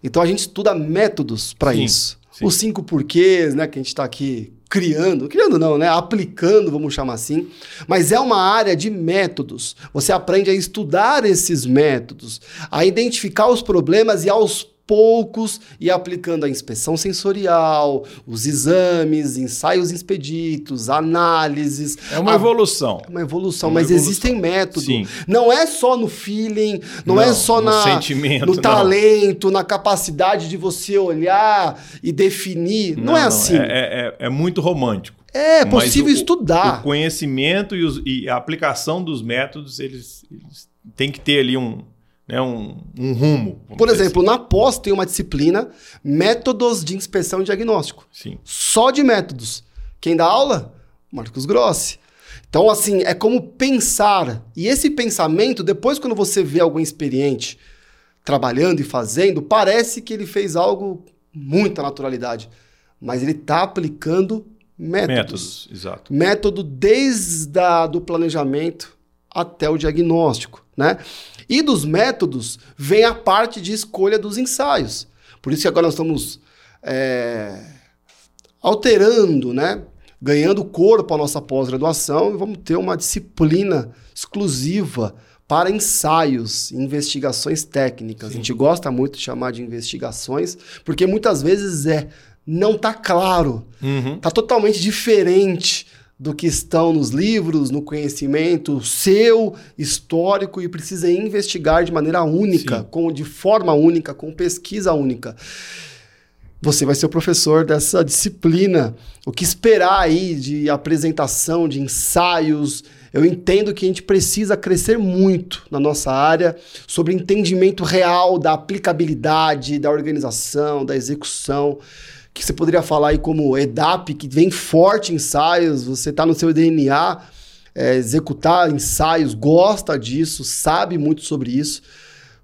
A: Então a gente estuda métodos para isso. Sim. Os cinco porquês, né, que a gente está aqui criando, criando não, né? Aplicando, vamos chamar assim. Mas é uma área de métodos. Você aprende a estudar esses métodos, a identificar os problemas e aos poucos e aplicando a inspeção sensorial, os exames, ensaios expeditos, análises.
B: É uma
A: a...
B: evolução.
A: É uma evolução, é uma mas evolução. existem métodos. Sim. Não é só no feeling, não, não é só no, na, sentimento, no talento, na capacidade de você olhar e definir. Não, não é assim.
B: É, é, é muito romântico.
A: É possível o, estudar.
B: O conhecimento e, os, e, a aplicação dos métodos, eles, eles têm que ter ali um, né, um, um rumo.
A: Por exemplo, assim. na pós tem uma disciplina Métodos de Inspeção e Diagnóstico.
B: Sim.
A: Só de métodos. Quem dá aula? Marcos Grossi. Então, assim, é como pensar. E esse pensamento, depois, quando você vê algum experiente trabalhando e fazendo, parece que ele fez algo muita naturalidade. Mas ele está aplicando métodos. Métodos,
B: exato.
A: Método desde a, do planejamento até o diagnóstico, né? E dos métodos vem a parte de escolha dos ensaios. Por isso que agora nós estamos é, alterando, né? ganhando corpo à nossa pós-graduação e vamos ter uma disciplina exclusiva para ensaios, investigações técnicas. Sim. A gente gosta muito de chamar de investigações, porque muitas vezes é não está claro, está uhum. Tá totalmente diferente do que estão nos livros, no conhecimento seu, histórico, e precisa investigar de maneira única, com, de forma única, com pesquisa única. Você vai ser o professor dessa disciplina. O que esperar aí de apresentação, de ensaios? Eu entendo que a gente precisa crescer muito na nossa área sobre entendimento real da aplicabilidade, da organização, da execução que você poderia falar aí como EDAP, que vem forte ensaios, você está no seu DNA, é, executar ensaios, gosta disso, sabe muito sobre isso.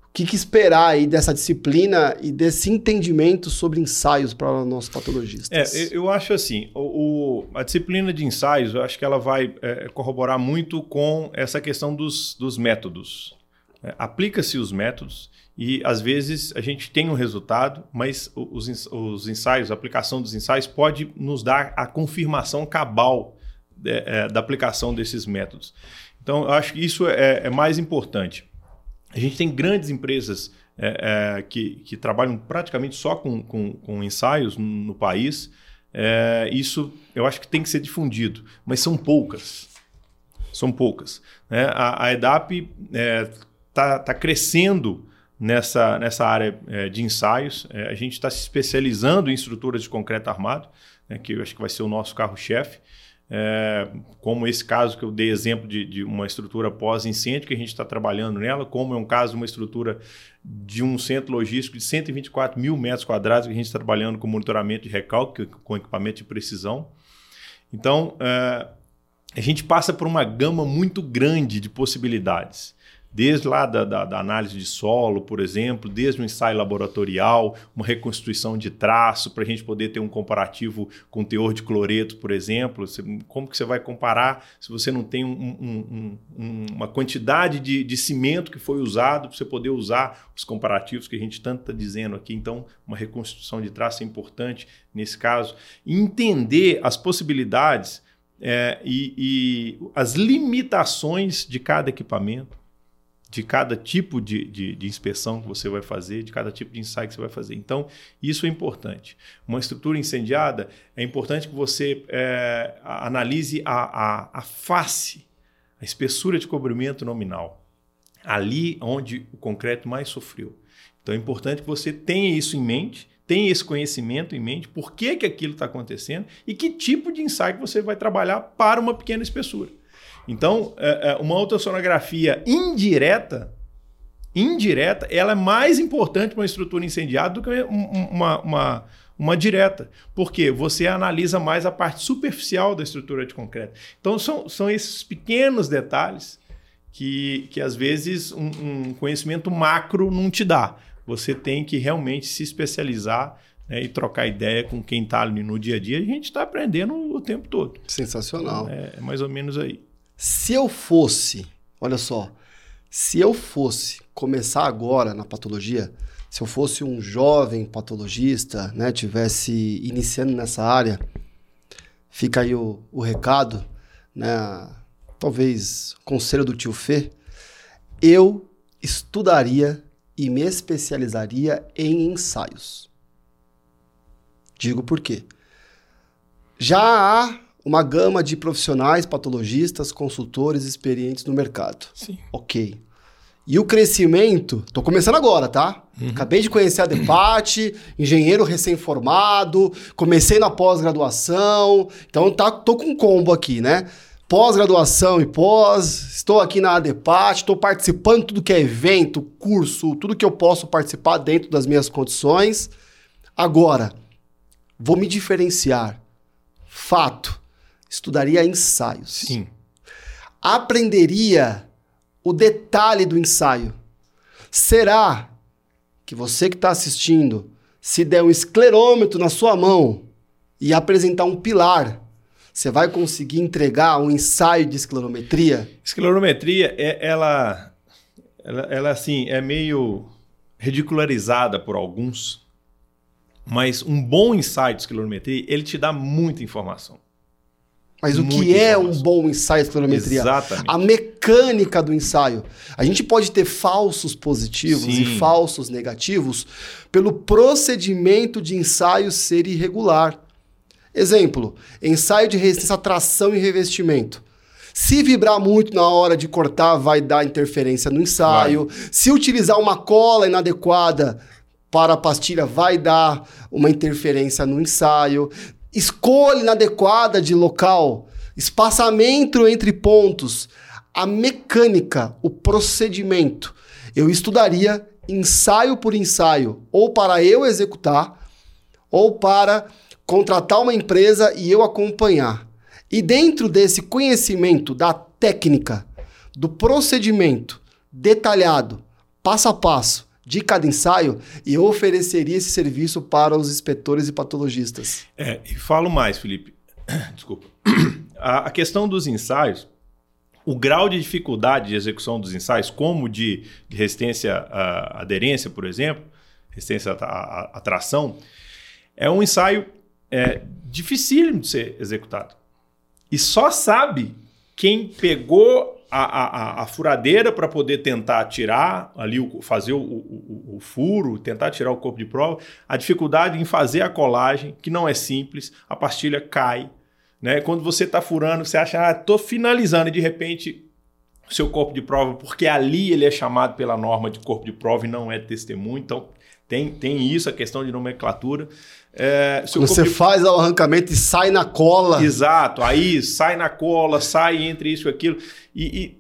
A: O que, que, esperar aí dessa disciplina e desse entendimento sobre ensaios para nossos patologistas?
B: É, eu acho assim, o, o, a disciplina de ensaios, eu acho que ela vai é, corroborar muito com essa questão dos, dos métodos. É, Aplica-se os métodos e às vezes a gente tem um resultado, mas os, os ensaios, a aplicação dos ensaios pode nos dar a confirmação cabal é, é, da aplicação desses métodos. Então, eu acho que isso é, é mais importante. A gente tem grandes empresas é, é, que, que, trabalham praticamente só com, com, com ensaios no, país. É, isso eu acho que tem que ser difundido, mas são poucas. São poucas. Né? A, a EDAP está tá crescendo nessa, nessa área é, de ensaios. É, a gente está se especializando em estruturas de concreto armado, né, que eu acho que vai ser o nosso carro-chefe. É, como esse caso que eu dei exemplo de, de uma estrutura pós-incêndio, que a gente está trabalhando nela, como é um caso de uma estrutura de um centro logístico de 124 mil metros quadrados, que a gente está trabalhando com monitoramento de recalque, com equipamento de precisão. Então, é, a gente passa por uma gama muito grande de possibilidades desde lá da, da, da, análise de solo, por exemplo, desde um ensaio laboratorial, uma reconstituição de traço, para a gente poder ter um comparativo com teor de cloreto, por exemplo. Você, como que você vai comparar se você não tem um, um, um, uma quantidade de, de cimento que foi usado para você poder usar os comparativos que a gente tanto está dizendo aqui. Então, uma reconstrução de traço é importante nesse caso. entender as possibilidades é, e, e as limitações de cada equipamento de cada tipo de, de, de, inspeção que você vai fazer, de cada tipo de ensaio que você vai fazer. Então, isso é importante. Uma estrutura incendiada, é importante que você é, analise a, a, a face, a espessura de cobrimento nominal, ali onde o concreto mais sofreu. Então, é importante que você tenha isso em mente, tenha esse conhecimento em mente, por que, que aquilo está acontecendo e que tipo de ensaio você vai trabalhar para uma pequena espessura. Então, é, é, uma ultrassonografia indireta, indireta, ela é mais importante para uma estrutura incendiada do que uma, uma, uma direta. Porque você analisa mais a parte superficial da estrutura de concreto. Então, são, são esses pequenos detalhes que, que às vezes um, um conhecimento macro não te dá. Você tem que realmente se especializar né, e trocar ideia com quem está ali no dia a dia. A gente está aprendendo o tempo todo.
A: Sensacional.
B: É, é mais ou menos aí.
A: Se eu fosse, olha só, se eu fosse começar agora na patologia, se eu fosse um jovem patologista, né, tivesse iniciando nessa área, fica aí o, o recado, né, talvez conselho do tio Fê, eu estudaria e me especializaria em ensaios. Digo por quê. Já há uma gama de profissionais, patologistas, consultores experientes no mercado.
B: Sim.
A: Ok. E o crescimento, tô começando agora, tá?
B: Uhum.
A: Acabei de conhecer a Depate, engenheiro recém-formado, comecei na pós-graduação, então tá, tô com um combo aqui, né? Pós-graduação e pós, estou aqui na ADEPAT, estou participando de tudo que é evento, curso, tudo que eu posso participar dentro das minhas condições. Agora, vou me diferenciar. Fato, estudaria ensaios.
B: Sim.
A: Aprenderia o detalhe do ensaio. Será que você que está assistindo, se der um esclerômetro na sua mão e apresentar um pilar, você vai conseguir entregar um ensaio de esclerometria?
B: Esclerometria, é, ela, ela, ela assim, é meio ridicularizada por alguns, mas um bom ensaio de esclerometria, ele te dá muita informação.
A: Mas o
B: Muita
A: que é um bom ensaio de esclerometria?
B: Exatamente.
A: A mecânica do ensaio. A gente pode ter falsos positivos e
B: Sim.
A: falsos negativos pelo procedimento de ensaio ser irregular. Exemplo, ensaio de resistência a tração e revestimento. Se vibrar muito na hora de cortar, vai dar interferência no ensaio. Se utilizar uma cola inadequada para a pastilha, vai dar uma interferência no ensaio. Escolha inadequada de local, espaçamento entre pontos, a mecânica, o procedimento. Eu estudaria ensaio por ensaio, ou para eu executar, ou para contratar uma empresa e eu acompanhar. E dentro desse conhecimento da técnica, do procedimento detalhado, passo a passo, de cada ensaio, eu ofereceria esse serviço para os inspetores e patologistas.
B: É, e falo mais, Felipe. Desculpa. A, a questão dos ensaios, o grau de dificuldade de execução dos ensaios, como de, de resistência à aderência, por exemplo, resistência à, à, à tração, é um ensaio é, dificílimo de ser executado. E só sabe quem pegou a, a, a furadeira para poder tentar tirar ali, o, fazer o, o, o, furo, tentar tirar o corpo de prova, a dificuldade em fazer a colagem, que não é simples, a pastilha cai. Né? Quando você está furando, você acha, ah, estou finalizando, e de repente seu corpo de prova, porque ali ele é chamado pela norma de corpo de prova e não é testemunho, então tem, tem isso, a questão de nomenclatura.
A: É, você faz o arrancamento e sai na cola.
B: Exato, aí sai na cola, sai entre isso e aquilo. E, e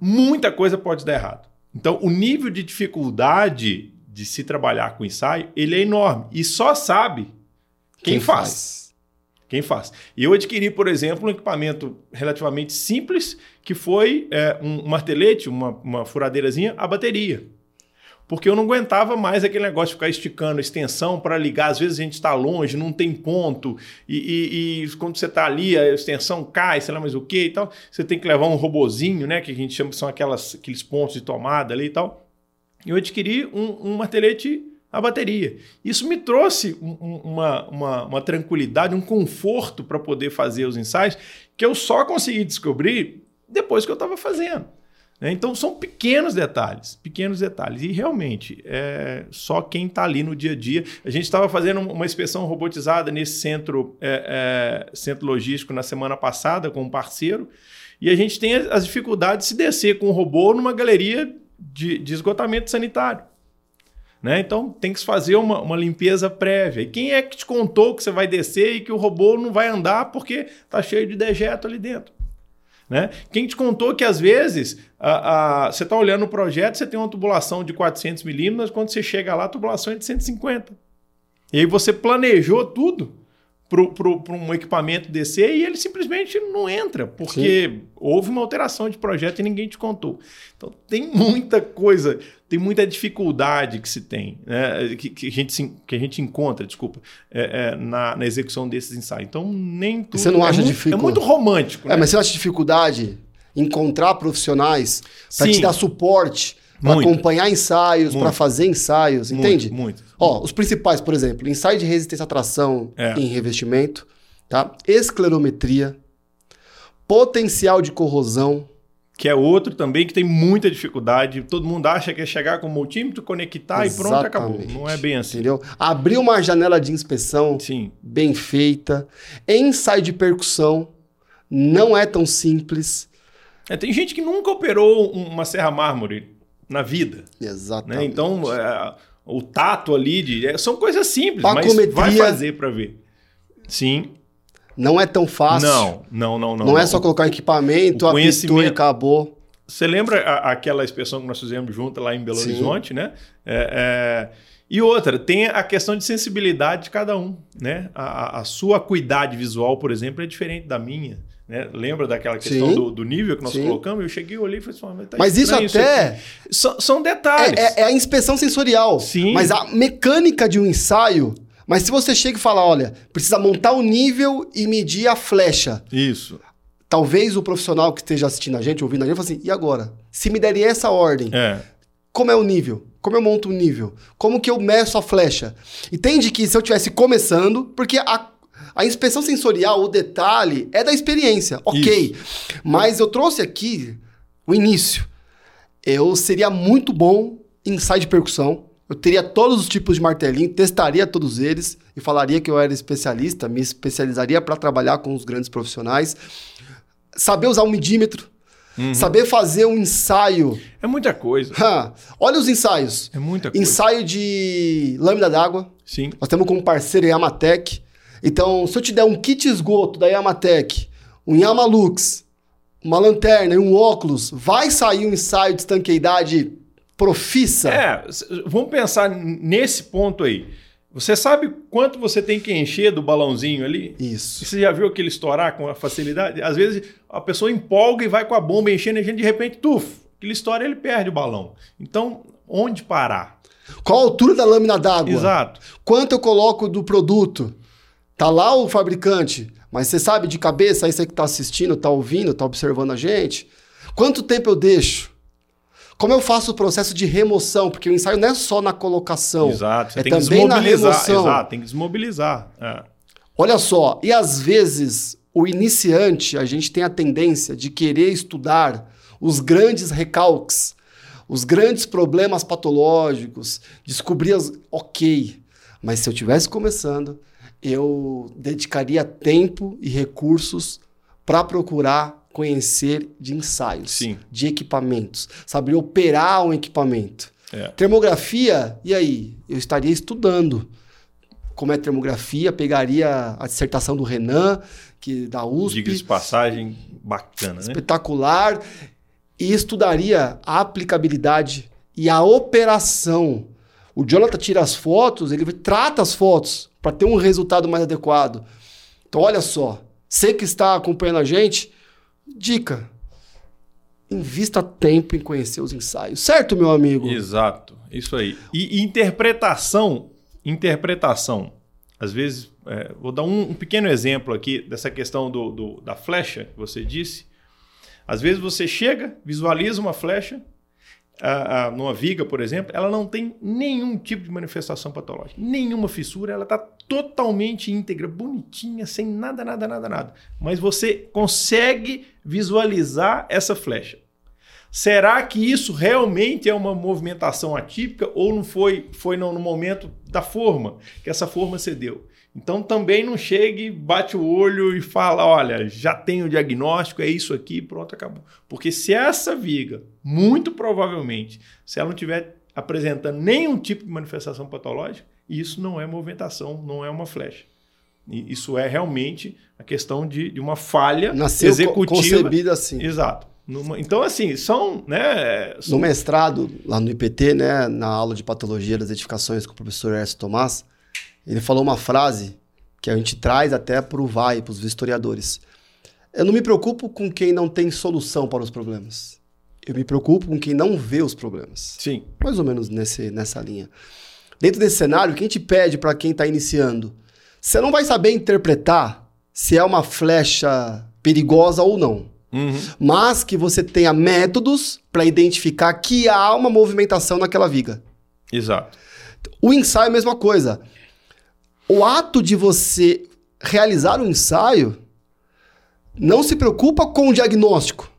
B: muita coisa pode dar errado. Então, o nível de dificuldade de se trabalhar com ensaio, ele é enorme. E só sabe quem, quem faz. faz. Quem faz. E eu adquiri, por exemplo, um equipamento relativamente simples, que foi é, um martelete, uma, uma furadeirazinha, a bateria porque eu não aguentava mais aquele negócio de ficar esticando extensão para ligar. Às vezes a gente está longe, não tem ponto, e, e, e quando você está ali, a extensão cai, sei lá mais o que e tal. Você tem que levar um robozinho, né? Que a gente chama que são aquelas, aqueles pontos de tomada ali e tal. Eu adquiri um, um martelete a bateria. Isso me trouxe um, uma, uma, uma tranquilidade, um conforto para poder fazer os ensaios que eu só consegui descobrir depois que eu estava fazendo. Né? Então são pequenos detalhes, pequenos detalhes. E realmente, é só quem está ali no dia a dia. A gente estava fazendo uma inspeção robotizada nesse centro, é, é, centro logístico na semana passada com um parceiro. E a gente tem as dificuldades de se descer com o robô numa galeria de, de esgotamento sanitário. Né? Então tem que se fazer uma, uma, limpeza prévia. E quem é que te contou que você vai descer e que o robô não vai andar porque está cheio de dejeto ali dentro? Né? Quem te contou que às vezes a, a, você está olhando o projeto, você tem uma tubulação de 400 milímetros, quando você chega lá, a tubulação é de 150. E aí você planejou tudo para um equipamento descer e ele simplesmente não entra, porque Sim. houve uma alteração de projeto e ninguém te contou. Então tem muita coisa, tem muita dificuldade que se tem, né, que, que, a gente, que a gente encontra, desculpa, é, é, na, na, execução desses ensaios. Então nem tudo.
A: Você não
B: é
A: acha
B: muito,
A: difícil?
B: É muito romântico.
A: É, né? mas você acha dificuldade encontrar profissionais para te dar suporte? Para acompanhar ensaios, para fazer ensaios, muito, entende?
B: Muito.
A: Ó, os principais, por exemplo, ensaio de resistência à tração é. em revestimento, tá? Esclerometria, potencial de corrosão,
B: que é outro também que tem muita dificuldade. Todo mundo acha que é chegar com o multímetro, conectar Exatamente. e pronto, acabou. Não é bem assim.
A: Entendeu? Abrir uma janela de inspeção
B: Sim.
A: bem feita. Ensaio de percussão não é tão simples.
B: É, tem gente que nunca operou uma serra mármore na vida.
A: Exatamente.
B: Né? Então, é, o tato ali de, é, são coisas simples, mas vai fazer para ver. Sim.
A: Não é tão fácil.
B: Não, não, não, não.
A: Não, é só colocar equipamento, apitou e acabou.
B: Você lembra a, aquela inspeção que nós fizemos junto lá em Belo Sim. Horizonte, né? É, é... E outra, tem a questão de sensibilidade de cada um, né? A, a sua acuidade visual, por exemplo, é diferente da minha. Né? Lembra daquela questão do, do, nível que nós Sim. colocamos? Eu cheguei, olhei e falei assim, mas,
A: tá mas isso até...
B: Isso são, detalhes.
A: É, é, é, a inspeção sensorial.
B: Sim.
A: Mas a mecânica de um ensaio... Mas se você chega e fala, olha, precisa montar o nível e medir a flecha.
B: Isso.
A: Talvez o profissional que esteja assistindo a gente, ouvindo a gente, fale assim, e agora? Se me derem essa ordem,
B: é.
A: como é o nível? Como eu monto o nível? Como que eu meço a flecha? Entende que se eu estivesse começando, porque a a inspeção sensorial, o detalhe, é da experiência, ok. Isso. Mas eu trouxe aqui o início. Eu seria muito bom em ensaio de percussão. Eu teria todos os tipos de martelinho, testaria todos eles e falaria que eu era especialista, me especializaria para trabalhar com os grandes profissionais. Saber usar um midímetro, Uhum. Saber fazer um ensaio.
B: É muita coisa.
A: Ha, olha os ensaios.
B: É muita coisa.
A: Ensaio de lâmina d'água.
B: Sim.
A: Nós temos como parceiro a Yamatec. Então, se eu te der um kit esgoto da Yamatec, um Yamalux, uma lanterna e um óculos, vai sair um ensaio de estanqueidade profissa?
B: É, vamos pensar nesse ponto aí. Você sabe quanto você tem que encher do balãozinho ali?
A: Isso.
B: você já viu aquele estourar com a facilidade? Às vezes a pessoa empolga e vai com a bomba enchendo, enchendo, de repente, tuf, aquele estoura ele perde o balão. Então, onde parar?
A: Qual a altura da lâmina d'água?
B: Exato.
A: Quanto eu coloco do produto? Tá lá o fabricante, mas você sabe de cabeça, aí você que está assistindo, está ouvindo, está observando a gente. Quanto tempo eu deixo? Como eu faço o processo de remoção? Porque o ensaio não é só na colocação.
B: Exato,
A: você é tem também que na remoção.
B: Exato, tem que desmobilizar. É.
A: Olha só, e às vezes o iniciante, a gente tem a tendência de querer estudar os grandes recalques, os grandes problemas patológicos, descobrir as. Ok, mas se eu estivesse começando, eu dedicaria tempo e recursos para procurar conhecer de ensaios,
B: Sim.
A: de equipamentos, saber operar um equipamento.
B: É.
A: Termografia, e aí? Eu estaria estudando como é termografia, pegaria a dissertação do Renan, que da USP.
B: Diga de passagem, bacana,
A: né? Espetacular. E estudaria a aplicabilidade e a operação. O Jonathan tira as fotos, ele trata as fotos para ter um resultado mais adequado. Então, olha só, você que está acompanhando a gente, dica: invista tempo em conhecer os ensaios, certo, meu amigo?
B: Exato, isso aí. E, interpretação, interpretação. Às vezes, é, vou dar um, um, pequeno exemplo aqui dessa questão do, do, da flecha que você disse. Às vezes você chega, visualiza uma flecha, a, a, numa viga, por exemplo, ela não tem nenhum tipo de manifestação patológica, nenhuma fissura, ela está totalmente íntegra, bonitinha, sem nada, nada, nada, nada. Mas você consegue visualizar essa flecha. Será que isso realmente é uma movimentação atípica ou não foi, foi no, no momento da forma que essa forma cedeu? Então também não chegue, bate o olho e fala: olha, já tenho o diagnóstico, é isso aqui, pronto, acabou. Porque se essa viga, muito provavelmente, se ela não tiver apresentando nenhum tipo de manifestação patológica, isso não é movimentação, não é uma flecha. E isso é realmente a questão de, de uma falha
A: Nasceu executiva. concebida assim.
B: Exato. Numa, então, assim, são, né,
A: são... No mestrado, lá no IPT, né, na aula de patologia das edificações com o professor Ernesto Tomás, ele falou uma frase que a gente traz até para o VAI, para os vistoriadores. Eu não me preocupo com quem não tem solução para os problemas. Eu me preocupo com quem não vê os problemas.
B: Sim.
A: Mais ou menos nesse, nessa linha. Dentro desse cenário, quem te pede para quem está iniciando? Você não vai saber interpretar se é uma flecha perigosa ou não.
B: Uhum.
A: Mas que você tenha métodos para identificar que há uma movimentação naquela viga.
B: Exato.
A: O ensaio é a mesma coisa. O ato de você realizar o um ensaio não se preocupa com o diagnóstico.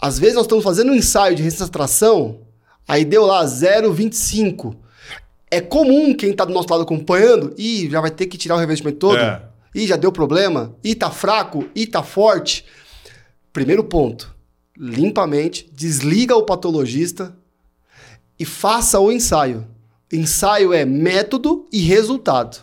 A: Às vezes nós estamos fazendo um ensaio de resistência à tração, aí deu lá 0,25. É comum quem está do nosso lado acompanhando, e já vai ter que tirar o revestimento todo,
B: É.
A: e já deu problema, e tá fraco, e tá forte. Primeiro ponto, limpamente, desliga o patologista e faça o ensaio. Ensaio é método e resultado.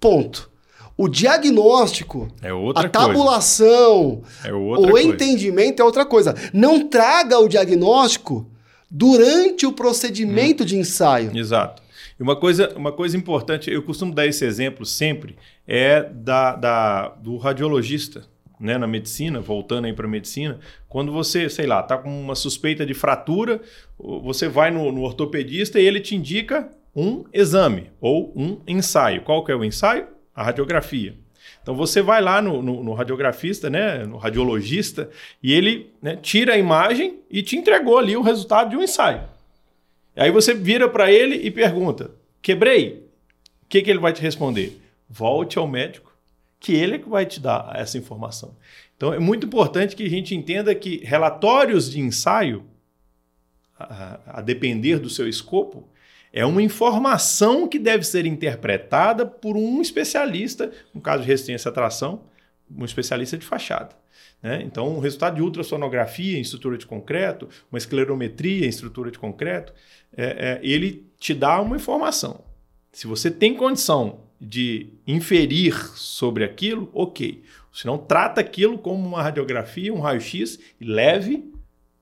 A: Ponto. O diagnóstico,
B: É outra
A: a tabulação,
B: É
A: o
B: coisa.
A: entendimento é outra coisa. Não traga o diagnóstico durante o procedimento de ensaio.
B: Exato. E uma coisa, uma coisa importante, eu costumo dar esse exemplo sempre, é da, da- do radiologista né, na medicina, voltando aí para a medicina, quando você, sei lá, está com uma suspeita de fratura, você vai no, no ortopedista e ele te indica um exame ou um ensaio. Qual que é o ensaio? A radiografia. Então você vai lá no, no- no radiografista, né, no radiologista, e ele né, tira a imagem e te entregou ali o resultado de um ensaio. Aí você vira para ele e pergunta: quebrei? O que, que ele vai te responder? Volte ao médico, que ele é que vai te dar essa informação. Então é muito importante que a gente entenda que relatórios de ensaio, a, a depender do seu escopo, é uma informação que deve ser interpretada por um especialista, no caso de resistência à tração, um especialista de fachada. né? Então, um resultado de ultrassonografia em estrutura de concreto, uma esclerometria em estrutura de concreto, é, é, ele te dá uma informação. Se você tem condição de inferir sobre aquilo, ok. Se não, trata aquilo como uma radiografia, um raio-x e leve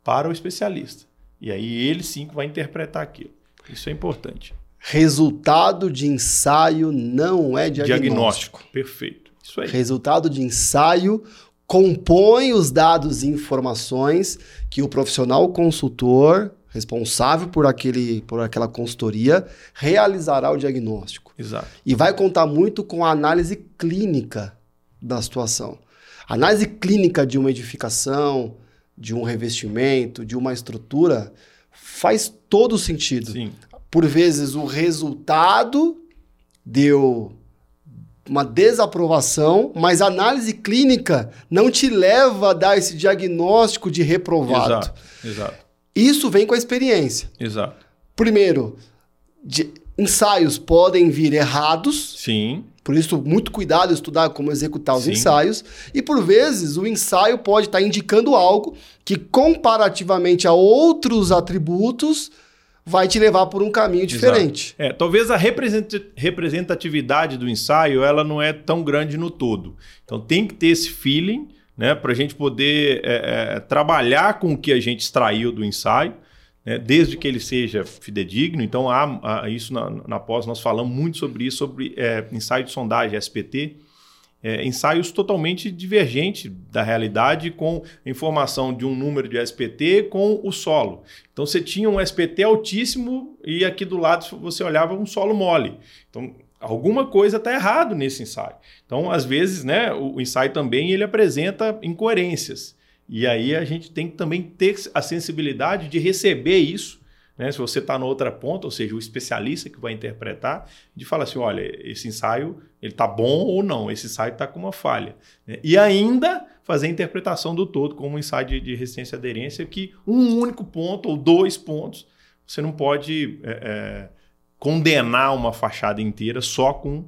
B: para o especialista. E aí ele sim que vai interpretar aquilo. Isso é importante.
A: Resultado de ensaio não é diagnóstico.
B: Perfeito. Isso aí.
A: Resultado de ensaio compõe os dados e informações que o profissional consultor, responsável por, aquele, por aquela consultoria, realizará o diagnóstico.
B: Exato.
A: E vai contar muito com a análise clínica da situação. A análise clínica de uma edificação, de um revestimento, de uma estrutura, faz todo sentido.
B: Sim.
A: Por vezes o resultado deu uma desaprovação, mas a análise clínica não te leva a dar esse diagnóstico de reprovado.
B: Exato. Exato.
A: Isso vem com a experiência.
B: Exato.
A: Primeiro, de- ensaios podem vir errados,
B: Sim.
A: por isso, muito cuidado estudar como executar os
B: Sim.
A: ensaios. E por vezes, o ensaio pode estar indicando algo que, comparativamente a outros atributos, vai te levar por um caminho diferente.
B: É, talvez a represent- representatividade do ensaio ela não é tão grande no todo. Então tem que ter esse feeling né, para a gente poder é, é, trabalhar com o que a gente extraiu do ensaio, né, desde que ele seja fidedigno. Então, há, há isso na, na pós, nós falamos muito sobre isso, sobre é, ensaio de sondagem, SPT. É, ensaios totalmente divergentes da realidade, com informação de um número de SPT com o solo. Então você tinha um SPT altíssimo e aqui do lado você olhava um solo mole. Então alguma coisa está errado nesse ensaio. Então às vezes, né, o, o ensaio também ele apresenta incoerências. E aí a gente tem que também ter a sensibilidade de receber isso né? Se você está na outra ponta, ou seja, o especialista que vai interpretar, de falar assim, olha, esse ensaio ele está bom ou não, esse ensaio está com uma falha. né? E ainda fazer a interpretação do todo como um ensaio de, de resistência e aderência, que um único ponto ou dois pontos, você não pode é, é, condenar uma fachada inteira só com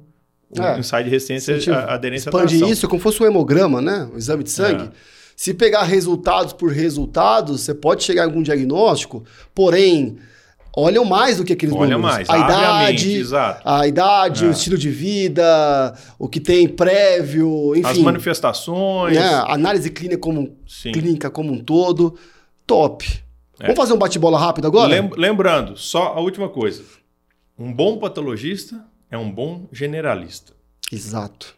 B: um
A: É.
B: ensaio de resistência
A: a
B: e aderência à
A: Expande
B: tração.
A: isso como fosse um hemograma, né? Um exame de sangue.
B: É.
A: Se pegar resultados por resultados, você pode chegar a algum diagnóstico, porém, olham mais do que aqueles
B: Olha
A: números.
B: mais,
A: a
B: a
A: idade,
B: exato.
A: a idade,
B: É.
A: o estilo de vida, o que tem prévio, enfim.
B: As manifestações.
A: né? A Análise clínica como,
B: Sim.
A: clínica como um todo. Top.
B: É.
A: Vamos fazer um bate-bola rápido agora?
B: Lem- lembrando, só a última coisa. Um bom patologista é um bom generalista.
A: Exato.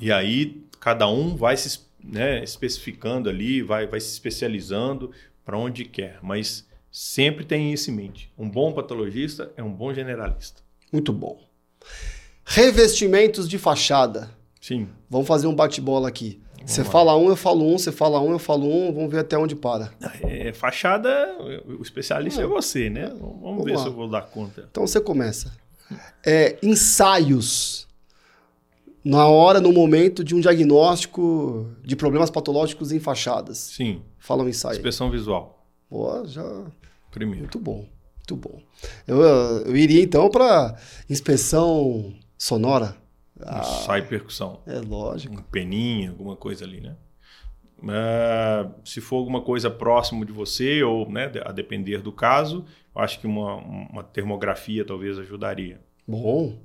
B: E aí cada um vai se né, especificando ali, vai, vai se especializando para onde quer. Mas sempre tem isso em mente. Um bom patologista é um bom generalista.
A: Muito bom. Revestimentos de fachada.
B: Sim.
A: Vamos fazer um bate-bola aqui. Você fala um, eu falo um, você fala um, eu falo um, vamos ver até onde para.
B: É, fachada, o especialista é, é você, né? Vamos, vamos ver lá. se eu vou dar conta.
A: Então você começa. É, ensaios na hora, no momento de um diagnóstico de problemas patológicos em fachadas.
B: Sim.
A: Fala um ensaio.
B: Inspeção visual.
A: Boa, já.
B: Primeiro.
A: Muito bom, muito bom. Eu, eu iria então para inspeção sonora.
B: Ah, ensaio percussão.
A: É lógico. Um
B: peninha, alguma coisa ali, né? Uh, se for alguma coisa próximo de você, ou né, a depender do caso, eu acho que uma, uma termografia talvez ajudaria.
A: Bom.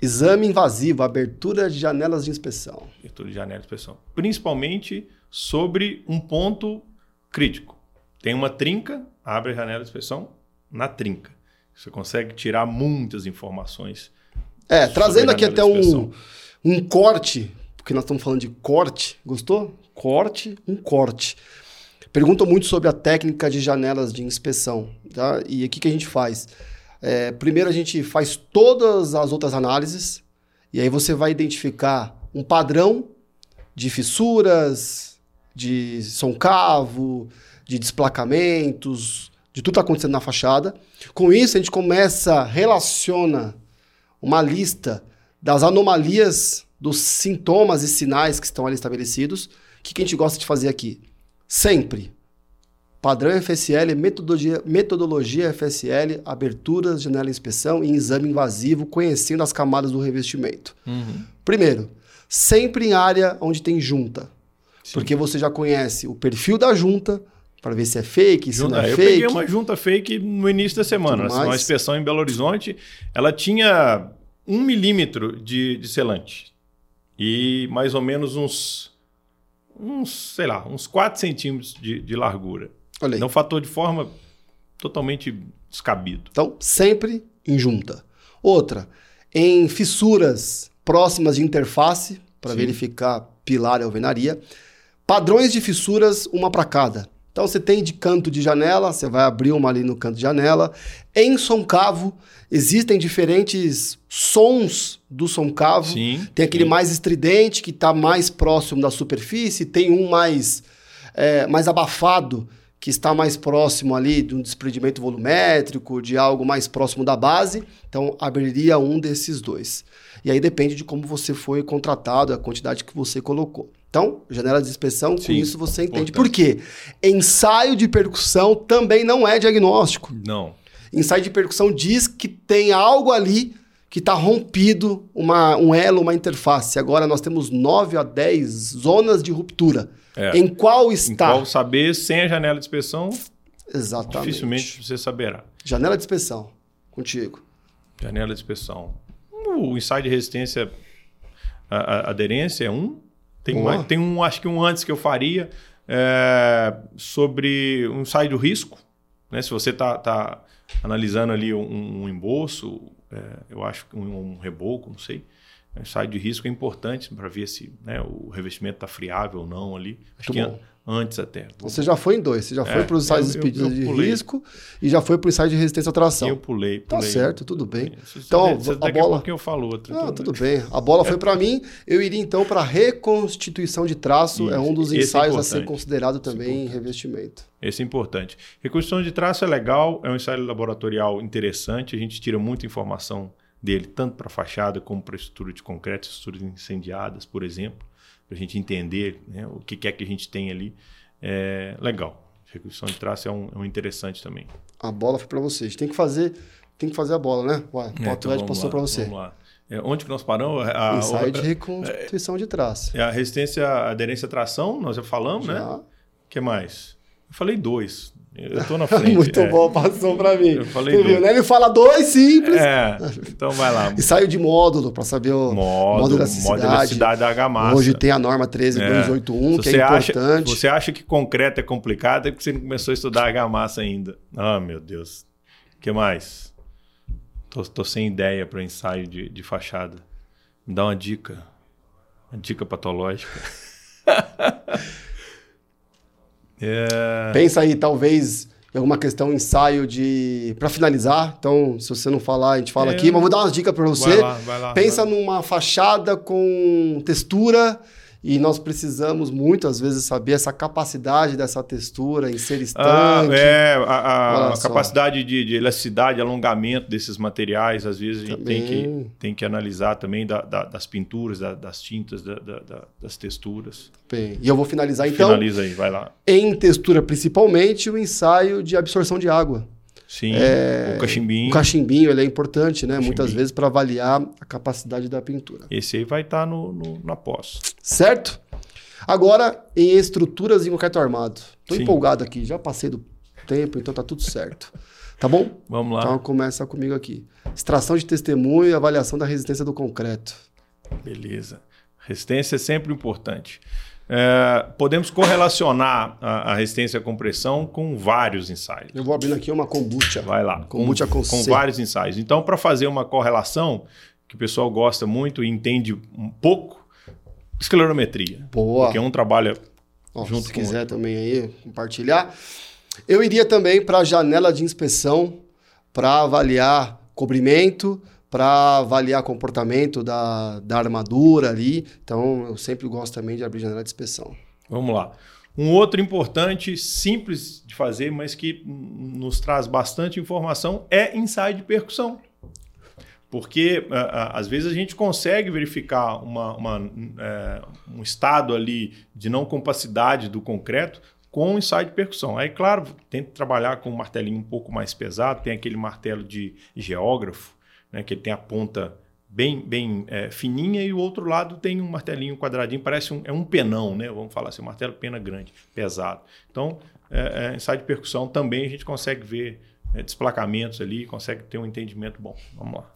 A: Exame invasivo, abertura de janelas de inspeção.
B: Abertura de janelas de inspeção. Principalmente sobre um ponto crítico. Tem uma trinca, abre a janela de inspeção na trinca. Você consegue tirar muitas informações.
A: É, trazendo aqui até um, um corte, porque nós estamos falando de corte. Gostou? Corte, um corte. Perguntam muito sobre a técnica de janelas de inspeção. Tá? E o que a gente faz? É, primeiro a gente faz todas as outras análises e aí você vai identificar um padrão de fissuras, de soncavo, de desplacamentos, de tudo que está acontecendo na fachada. Com isso, a gente começa, relaciona uma lista das anomalias, dos sintomas e sinais que estão ali estabelecidos. O que, que a gente gosta de fazer aqui? Sempre Padrão FSL, metodologia, metodologia FSL, aberturas, janela inspeção e exame invasivo, conhecendo as camadas do revestimento. Uhum. Primeiro, sempre em área onde tem junta. Sim. Porque você já conhece o perfil da junta, para ver se é fake, se junta, não é
B: eu
A: fake. Eu
B: peguei uma junta fake no início da semana. Assim, uma inspeção em Belo Horizonte. Ela tinha um milímetro de, de selante. E mais ou menos uns, uns, sei lá, uns 4 centímetros de, de largura. Olha aí. Não fator de forma totalmente descabido.
A: Então, sempre em junta. Outra, em fissuras próximas de interface, para verificar pilar e alvenaria. Padrões de fissuras, uma para cada. Então você tem de canto de janela, você vai abrir uma ali no canto de janela. Em soncavo, existem diferentes sons do soncavo.
B: Sim,
A: tem aquele
B: sim.
A: mais estridente, que está mais próximo da superfície, tem um mais, é, mais abafado, que está mais próximo ali de um desprendimento volumétrico, de algo mais próximo da base, então abriria um desses dois. E aí depende de como você foi contratado, a quantidade que você colocou. Então, janela de inspeção, Sim, com isso você entende. Por quê? Ensaio de percussão também não é diagnóstico.
B: Não.
A: Ensaio de percussão diz que tem algo ali que está rompido, uma, um elo, uma interface. Agora nós temos 9 a 10 zonas de ruptura. É. Em qual está? Em qual
B: saber sem a janela de inspeção?
A: Exatamente.
B: Dificilmente você saberá.
A: Janela de inspeção, contigo.
B: Janela de inspeção. O ensaio de resistência, a, a aderência é um. Tem, um, tem um, acho que um antes que eu faria é, sobre um ensaio do risco. Né? Se você está tá analisando ali um, um embolso, é, eu acho que um, um reboco, não sei o ensaio de risco é importante para ver se né, o revestimento está friável ou não ali. Acho Muito que bom. Antes até.
A: Você já foi em dois. Você já é, foi para os ensaios de risco e já foi para o ensaio de resistência à tração.
B: Eu pulei,
A: tá
B: pulei.
A: Tá certo, tudo bem. então,
B: você, a bola... que eu falo outra.
A: Não, tudo bem. A bola foi para mim. Eu iria então para reconstituição de traço. Isso. É um dos é ensaios é a ser considerado também em revestimento.
B: Esse é importante. Reconstituição de traço é legal, é um ensaio laboratorial interessante. A gente tira muita informação dele, tanto para fachada como para estrutura de concreto, estruturas incendiadas, por exemplo, para a gente entender né, o que é que a gente tem ali. É legal. Reconstrução de traço é um, é um interessante também.
A: A bola foi para vocês. Tem que fazer, tem que fazer a bola, né? Ué, o é, então passou para você.
B: Vamos lá. É, onde que nós paramos?
A: A, Ensaio de reconstituição de traço.
B: É a resistência, a aderência à tração, nós já falamos, já. né? O que mais? Eu falei dois. Eu tô na frente.
A: Muito
B: é.
A: bom, passou para mim.
B: Eu falei
A: viu, né? Ele fala dois simples.
B: É, então vai lá.
A: e saiu de módulo para saber o módulo,
B: módulo da cidade da argamassa.
A: Hoje tem a norma 13281, é. que é importante.
B: Acha, você acha que concreto é complicado é porque você não começou a estudar argamassa ainda. Ah, meu Deus. O que mais? Tô, tô sem ideia para ensaio de, de fachada. Me dá uma dica. Uma dica patológica.
A: é... Pensa aí, talvez, em alguma questão, ensaio de. para finalizar. Então, se você não falar, a gente fala é... aqui. Mas vou dar umas dicas para você. Vai lá, vai lá, Pensa vai lá. numa fachada com textura e nós precisamos muito, às vezes, saber essa capacidade dessa textura em ser estanque. Ah,
B: é, a, a capacidade de, de, elasticidade, alongamento desses materiais, às vezes a gente tem que, tem que analisar também da, da, das pinturas, da, das tintas, das texturas.
A: Bem, e eu vou finalizar então.
B: Finaliza aí, vai lá.
A: Em textura, principalmente, o ensaio de absorção de água.
B: Sim, é, o cachimbinho.
A: O cachimbinho ele é importante, né? Muitas vezes para avaliar a capacidade da pintura.
B: Esse aí vai estar tá no, no, na pós.
A: Certo? Agora, em estruturas em concreto armado. Estou empolgado aqui, já passei do tempo, então tá tudo certo. Tá bom?
B: Vamos lá.
A: Então começa comigo aqui. Extração de testemunho e avaliação da resistência do concreto.
B: Beleza. Resistência é sempre importante. É, podemos correlacionar a, a, resistência à compressão com vários ensaios.
A: Eu vou abrindo aqui uma kombucha.
B: Vai lá.
A: Kombucha
B: com, com, com vários ensaios. Então, para fazer uma correlação, que o pessoal gosta muito e entende um pouco, esclerometria.
A: Boa.
B: Porque um trabalha Ó, junto
A: se com quiser outro. também aí compartilhar. Eu iria também para a janela de inspeção para avaliar cobrimento, para avaliar comportamento da, da armadura ali. Então, eu sempre gosto também de abrir janela de inspeção.
B: Vamos lá. Um outro importante, simples de fazer, mas que nos traz bastante informação é ensaio de percussão. Porque às vezes a gente consegue verificar uma, uma, é, um estado ali de não compacidade do concreto com ensaio de percussão. Aí, claro, que trabalhar com um martelinho um pouco mais pesado, tem aquele martelo de geógrafo, né, que ele tem a ponta bem, bem é, fininha e o outro lado tem um martelinho quadradinho, parece um, é um penão, né? Vamos falar assim, um martelo pena grande, pesado. Então, é, é, ensaio de percussão também a gente consegue ver é, desplacamentos ali, consegue ter um entendimento bom. Vamos lá.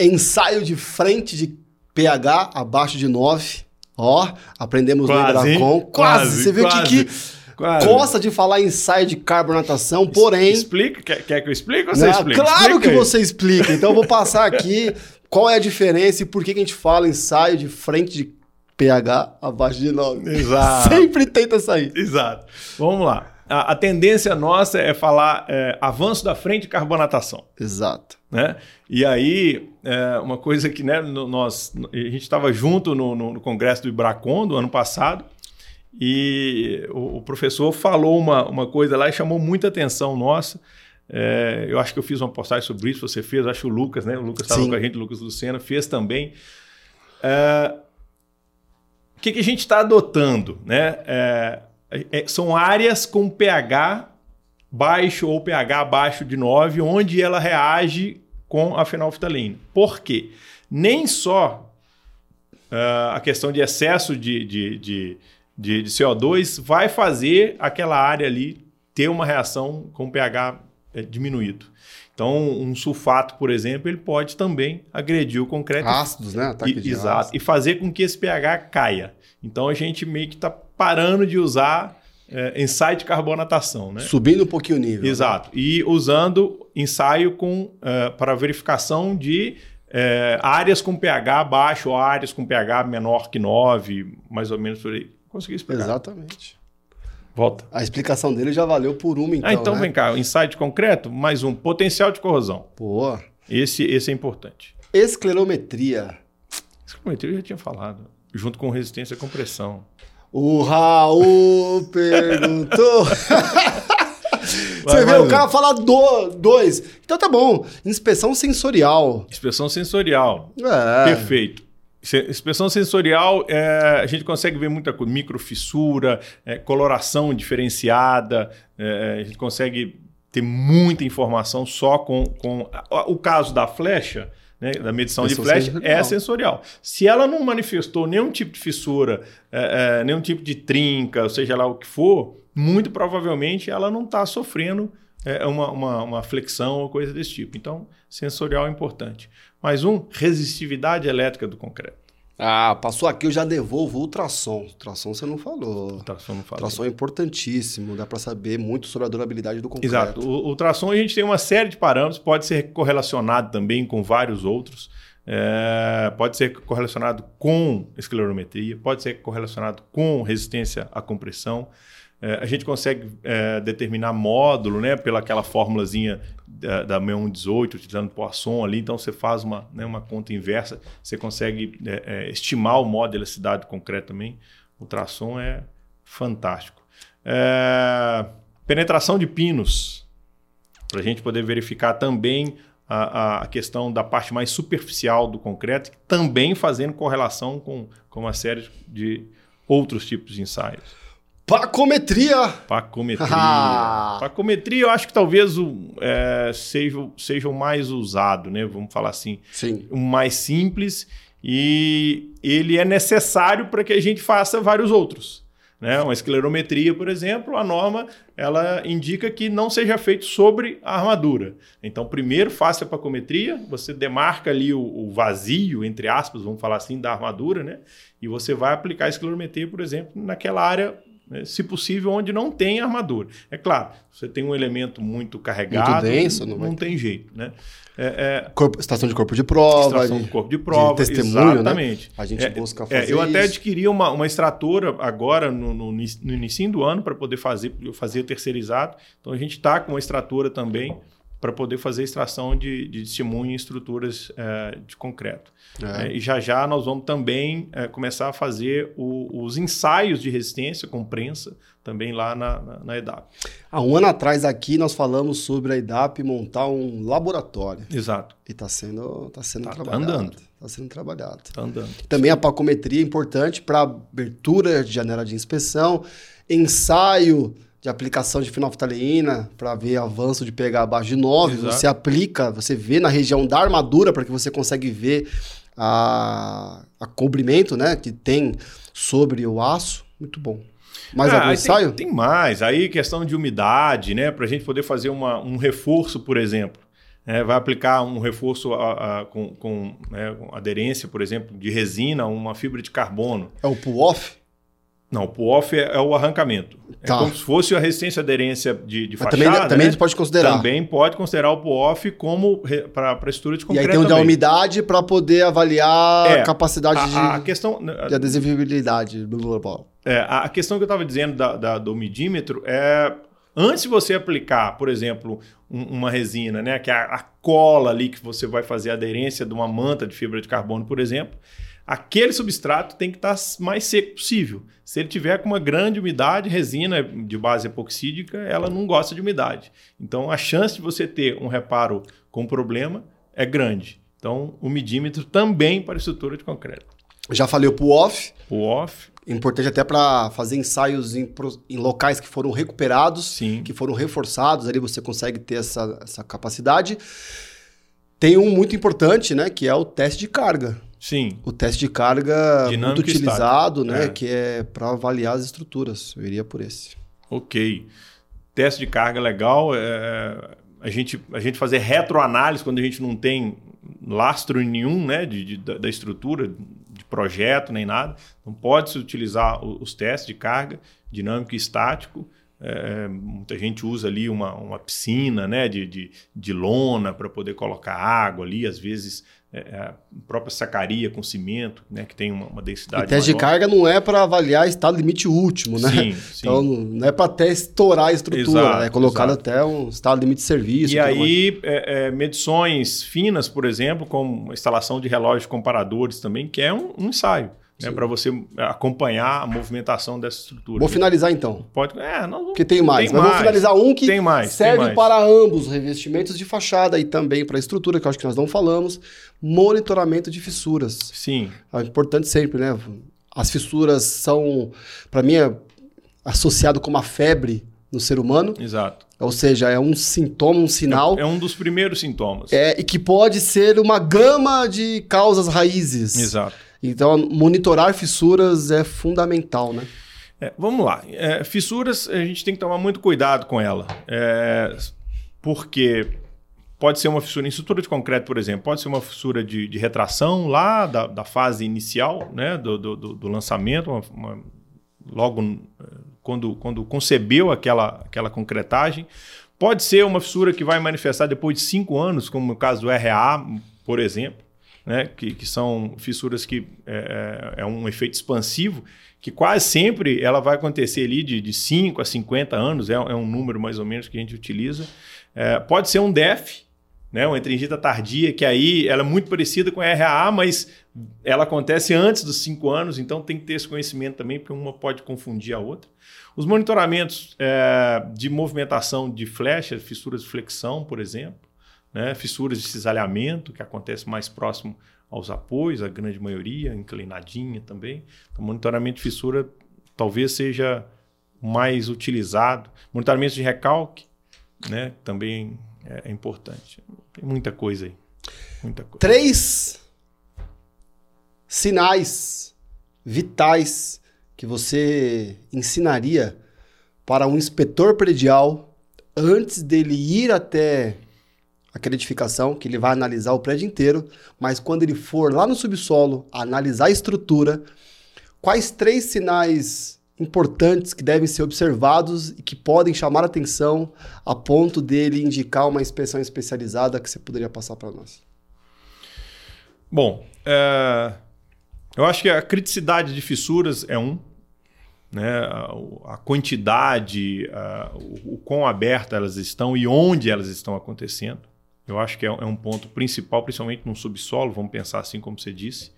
A: Ensaio de frente de pH abaixo de 9. Ó, aprendemos quase, no Hidracon. Quase, quase, Você viu quase. que, que Claro. Gosta de falar ensaio de carbonatação, porém.
B: Explica? Quer, quer que eu explique ou você
A: Não,
B: explica?
A: Claro
B: explica
A: que aí. você explica. Então eu vou passar aqui qual é a diferença e por que, que a gente fala ensaio de frente de pH abaixo de 9.
B: Exato.
A: Sempre tenta sair.
B: Exato. Vamos lá. A, a tendência nossa é falar é, avanço da frente de carbonatação.
A: Exato.
B: Né? E aí, é, uma coisa que né, nós, a gente estava junto no, no, no, congresso do Ibracon do ano passado, e o, o, professor falou uma, uma coisa lá e chamou muita atenção nossa. É, eu acho que eu fiz uma postagem sobre isso, você fez, acho que o Lucas, né? O Lucas estava com a gente, o Lucas Lucena, fez também. É, o que, que a gente está adotando? Né? É, é são áreas com pH baixo ou pH abaixo de 9, onde ela reage com a fenolftalina. Por quê? Nem só uh, a questão de excesso de, de, de de, de CO2 vai fazer aquela área ali ter uma reação com pH é, diminuído. Então, um sulfato, por exemplo, ele pode também agredir o concreto.
A: Ácidos, né?
B: Ataque e, exato. Ácido. E fazer com que esse pH caia. Então, a gente meio que está parando de usar é, ensaio de carbonatação. Né?
A: Subindo um pouquinho o nível.
B: Né? Exato. Né? E usando ensaio com, uh, para verificação de uh, áreas com pH baixo ou áreas com pH menor que 9, mais ou menos por aí. Consegui explicar.
A: Exatamente.
B: Volta.
A: A explicação dele já valeu por uma, então.
B: Ah, então
A: né?
B: vem cá, insight concreto, mais um. Potencial de corrosão.
A: Boa.
B: Esse, esse é importante.
A: Esclerometria.
B: Esclerometria eu já tinha falado. Junto com resistência à compressão.
A: O Raul perguntou. Você vê o cara falar do, dois. Então tá bom. Inspeção sensorial.
B: Inspeção sensorial. É. Perfeito. Inspeção sensorial, é, a gente consegue ver muita coisa, microfissura, é, coloração diferenciada, é, a gente consegue ter muita informação só com, com o caso da flecha, né, da medição de flecha, sensorial. é sensorial. Se ela não manifestou nenhum tipo de fissura, é, é, nenhum tipo de trinca, seja lá o que for, muito provavelmente ela não está sofrendo é, uma, uma, uma flexão ou coisa desse tipo. Então, sensorial é importante. Mais um, resistividade elétrica do concreto.
A: Ah, passou aqui, eu já devolvo ultrassom. Ultrassom você não falou.
B: Ultrassom não
A: falou. Ultrassom é importantíssimo, dá para saber muito sobre a durabilidade do concreto.
B: Exato. O ultrassom a gente tem uma série de parâmetros, pode ser correlacionado também com vários outros. É, pode ser correlacionado com esclerometria, pode ser correlacionado com resistência à compressão. É, a gente consegue é, determinar módulo, né, pela aquela fórmulazinha da, da 6118, utilizando Poisson ali. Então, você faz uma, né, uma conta inversa, você consegue é, é, estimar o modo de elasticidade concreto também. O ultrassom é fantástico. É, penetração de pinos, para a gente poder verificar também a, a, questão da parte mais superficial do concreto, também fazendo correlação com, com uma série de outros tipos de ensaios.
A: Pacometria.
B: Pacometria. Pacometria, eu acho que talvez o, é, seja, seja o mais usado, né? Vamos falar assim.
A: Sim.
B: O mais simples e ele é necessário para que a gente faça vários outros. Né? Uma esclerometria, por exemplo, a norma ela indica que não seja feito sobre a armadura. Então, primeiro faça a pacometria, você demarca ali o, o, vazio, entre aspas, vamos falar assim, da armadura, né? e você vai aplicar a esclerometria, por exemplo, naquela área né? se possível, onde não tem armadura. É claro, você tem um elemento muito carregado, muito denso, não, não tem jeito. Né?
A: É, é, corpo, estação de corpo de prova.
B: Estação de, corpo de prova, de testemunho, né? exatamente. Né?
A: A gente é, busca fazer
B: é, Eu até adquiri uma, uma extratora agora, no, no, no início do ano, para poder fazer, fazer terceirizado. Então, a gente está com uma extratora também para poder fazer extração de, de testemunho em estruturas é, de concreto. É. É, e já já nós vamos também é, começar a fazer o, os ensaios de resistência com prensa também lá na, na, na, EDAP.
A: Há um ano atrás aqui nós falamos sobre a EDAP montar um laboratório.
B: Exato.
A: E está sendo, tá sendo tá, tá trabalhado. Está andando. Está sendo trabalhado.
B: Está andando.
A: Também a pacometria é importante para abertura de janela de inspeção, ensaio de aplicação de fenolftaleína para ver avanço de pH abaixo de 9. Exato. Você aplica, você vê na região da armadura para que você consegue ver a, a cobrimento né, que tem sobre o aço. Muito bom. Mais ah, algum ensaio?
B: Tem, tem, mais. Aí questão de umidade, né? Para a gente poder fazer uma, um reforço, por exemplo. É, vai aplicar um reforço a, a, com, com, né, com, aderência, por exemplo, de resina, uma fibra de carbono.
A: É o pull-off?
B: Não, o pull-off é, é, o arrancamento. É tá. É como se fosse a resistência aderência de, de fachada.
A: Também, também
B: né?
A: pode considerar.
B: Também pode considerar o pull-off como para a estrutura de concreto.
A: E aí tem o da umidade para poder avaliar é, a capacidade a, de,
B: a questão,
A: de adesivibilidade.
B: É, a questão que eu estava dizendo da, da, do midímetro é antes de você aplicar, por exemplo, um, uma resina, né, que é a, a cola ali que você vai fazer a aderência de uma manta de fibra de carbono, por exemplo aquele substrato tem que estar mais seco possível. Se ele tiver com uma grande umidade, resina de base epoxídica, ela não gosta de umidade. Então, a chance de você ter um reparo com problema é grande. Então, o midímetro também para estrutura de concreto.
A: Já falei o pull-off.
B: Pull-off.
A: Importante até para fazer ensaios em, em, locais que foram recuperados,
B: Sim.
A: que foram reforçados, ali você consegue ter essa, essa capacidade. Tem um muito importante, né, que é o teste de carga.
B: Sim.
A: O teste de carga muito utilizado, né? É. Que é para avaliar as estruturas. Eu iria por esse.
B: Ok. Teste de carga legal. É, a, gente, a gente fazer retroanálise quando a gente não tem lastro nenhum né, de, de da estrutura, de projeto, nem nada. Não pode se utilizar os testes de carga, dinâmico e estático. É, muita gente usa ali uma, uma piscina né, de, de, de lona para poder colocar água ali, às vezes é, é, a própria sacaria com cimento, né, que tem uma, uma densidade.
A: E teste maior. de carga não é para avaliar estado limite último, né?
B: Sim, sim.
A: Então não é para até estourar a estrutura, exato, é colocado exato. até um estado limite de serviço.
B: E aí, é, é, medições finas, por exemplo, como instalação de relógios comparadores também, que é um, um ensaio né, para você acompanhar a movimentação dessa estrutura.
A: Vou finalizar então.
B: Pode, é, não,
A: Porque tem mais. Tem mas mais, vou finalizar um que
B: mais,
A: serve para ambos revestimentos de fachada e também para a estrutura, que eu acho que nós não falamos. Monitoramento de fissuras.
B: Sim.
A: É importante sempre, né? As fissuras são, para mim, é associado com uma febre no ser humano.
B: Exato.
A: Ou seja, é um sintoma, um sinal.
B: É, é, um dos primeiros sintomas.
A: É, e que pode ser uma gama de causas raízes.
B: Exato.
A: Então, monitorar fissuras é fundamental, né?
B: É, vamos lá. É, fissuras, a gente tem que tomar muito cuidado com ela. É, porque pode ser uma fissura em estrutura de concreto, por exemplo, pode ser uma fissura de, de retração lá da, da, fase inicial, né, do, do, do lançamento, uma, uma, logo é, quando, quando concebeu aquela, aquela concretagem. Pode ser uma fissura que vai manifestar depois de cinco anos, como no caso do RA, por exemplo. Né, que, que são fissuras que é, é, é um efeito expansivo, que quase sempre ela vai acontecer ali de, de 5 a 50 anos, é, é um número mais ou menos que a gente utiliza. É, pode ser um DEF, né, uma entringita tardia, que aí ela é muito parecida com a RAA, mas ela acontece antes dos 5 anos, então tem que ter esse conhecimento também, porque uma pode confundir a outra. Os monitoramentos é, de movimentação de flecha, fissuras de flexão, por exemplo, né, fissuras de cisalhamento, que acontece mais próximo aos apoios, a grande maioria, inclinadinha também. Então, monitoramento de fissura talvez seja mais utilizado. Monitoramento de recalque, né, também é, é importante. Tem muita coisa aí. Muita coisa.
A: Três sinais vitais que você ensinaria para um inspetor predial antes dele ir até a credificação, que ele vai analisar o prédio inteiro, mas quando ele for lá no subsolo analisar a estrutura, quais três sinais importantes que devem ser observados e que podem chamar atenção a ponto dele indicar uma inspeção especializada que você poderia passar para nós?
B: Bom, é, eu acho que a criticidade de fissuras é um, né, a, quantidade, a, o, o quão abertas elas estão e onde elas estão acontecendo. Eu acho que é, é um ponto principal, principalmente no subsolo, vamos pensar assim como você disse.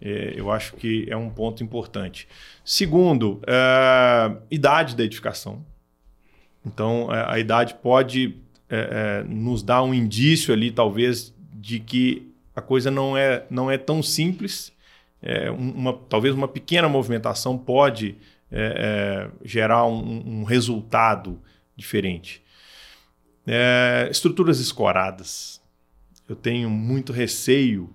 B: É, eu acho que é um ponto importante. Segundo, é, idade da edificação. Então, é, a idade pode é, é, nos dar um indício ali, talvez, de que a coisa não é, não é tão simples. uma, talvez uma pequena movimentação pode gerar um, um resultado diferente. É, estruturas escoradas. Eu tenho muito receio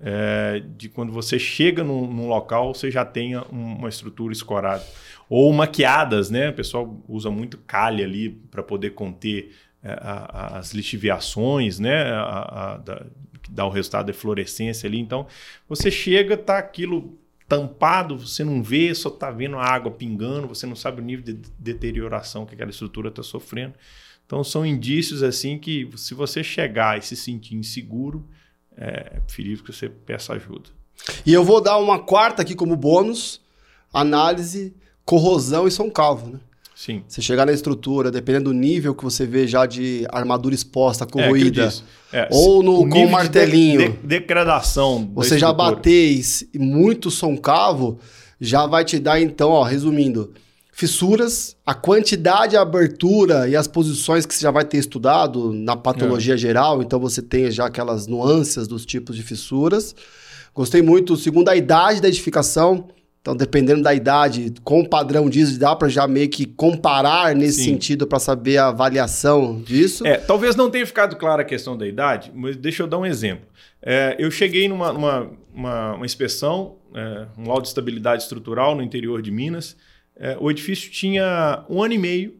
B: é, de quando você chega num, num, local, você já tenha uma estrutura escorada. Ou maquiadas, né? O pessoal usa muito calha ali para poder conter é, a, a, as lixiviações, né? A, da, que dá o resultado de fluorescência ali. Então, você chega, tá aquilo tampado, você não vê, só está vendo a água pingando, você não sabe o nível de deterioração que aquela estrutura está sofrendo. Então são indícios assim que se você chegar e se sentir inseguro, é preferível que você peça ajuda.
A: E eu vou dar uma quarta aqui como bônus, análise, corrosão e São Calvo, né?
B: Sim.
A: Você chegar na estrutura, dependendo do nível que você vê já de armadura exposta, corroída, é, é, ou no, com martelinho. De,
B: de, degradação.
A: Você já bater muito São Cavo, já vai te dar, então, ó, resumindo, fissuras, a quantidade, a abertura e as posições que você já vai ter estudado na patologia é. geral, então você tem já aquelas nuances dos tipos de fissuras. Gostei muito, segundo a idade da edificação, então dependendo da idade, com o padrão disso, dá para já meio que comparar nesse Sim. sentido para saber a avaliação disso.
B: É, talvez não tenha ficado clara a questão da idade, mas deixa eu dar um exemplo. É, eu cheguei numa uma, uma, uma inspeção, é, um laudo de estabilidade estrutural no interior de Minas, é, o edifício tinha um ano e meio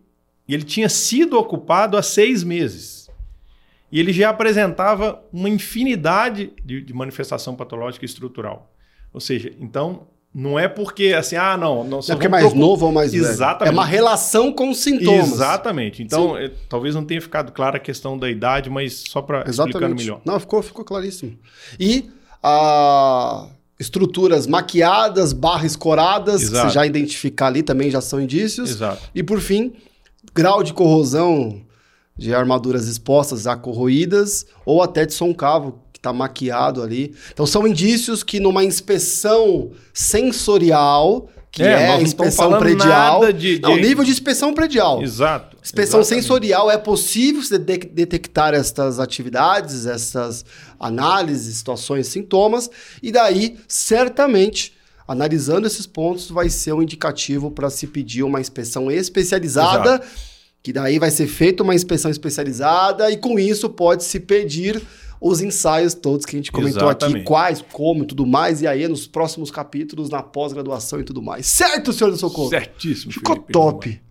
B: e ele tinha sido ocupado há seis meses. E ele já apresentava uma infinidade de, de manifestação patológica estrutural. Ou seja, então não é porque assim, ah, não. não
A: é porque é mais novo ou mais
B: velho. Exatamente.
A: É uma relação com os sintomas.
B: Exatamente. Então, é, talvez não tenha ficado clara a questão da idade, mas só para explicar melhor.
A: Não, ficou, ficou claríssimo. E a estruturas maquiadas, barra escoradas, Exato. que você já identificar ali também já são indícios.
B: Exato.
A: E por fim, grau de corrosão de armaduras expostas já corroídas ou até de soncavo que está maquiado ali. Então são indícios que numa inspeção sensorial que é, é inspeção predial.
B: De, de...
A: Não, nível de inspeção predial.
B: Exato.
A: Inspeção exatamente. sensorial é possível de detectar estas atividades, essas análises, situações, sintomas, e daí, certamente, analisando esses pontos, vai ser um indicativo para se pedir uma inspeção especializada. Exato. Que daí vai ser feita uma inspeção especializada e com isso pode se pedir os ensaios todos que a gente comentou Exatamente. aqui, quais, como e tudo mais, e aí nos próximos capítulos, na pós-graduação e tudo mais. Certo, senhor do Socorro?
B: Certíssimo.
A: Ficou Felipe, top.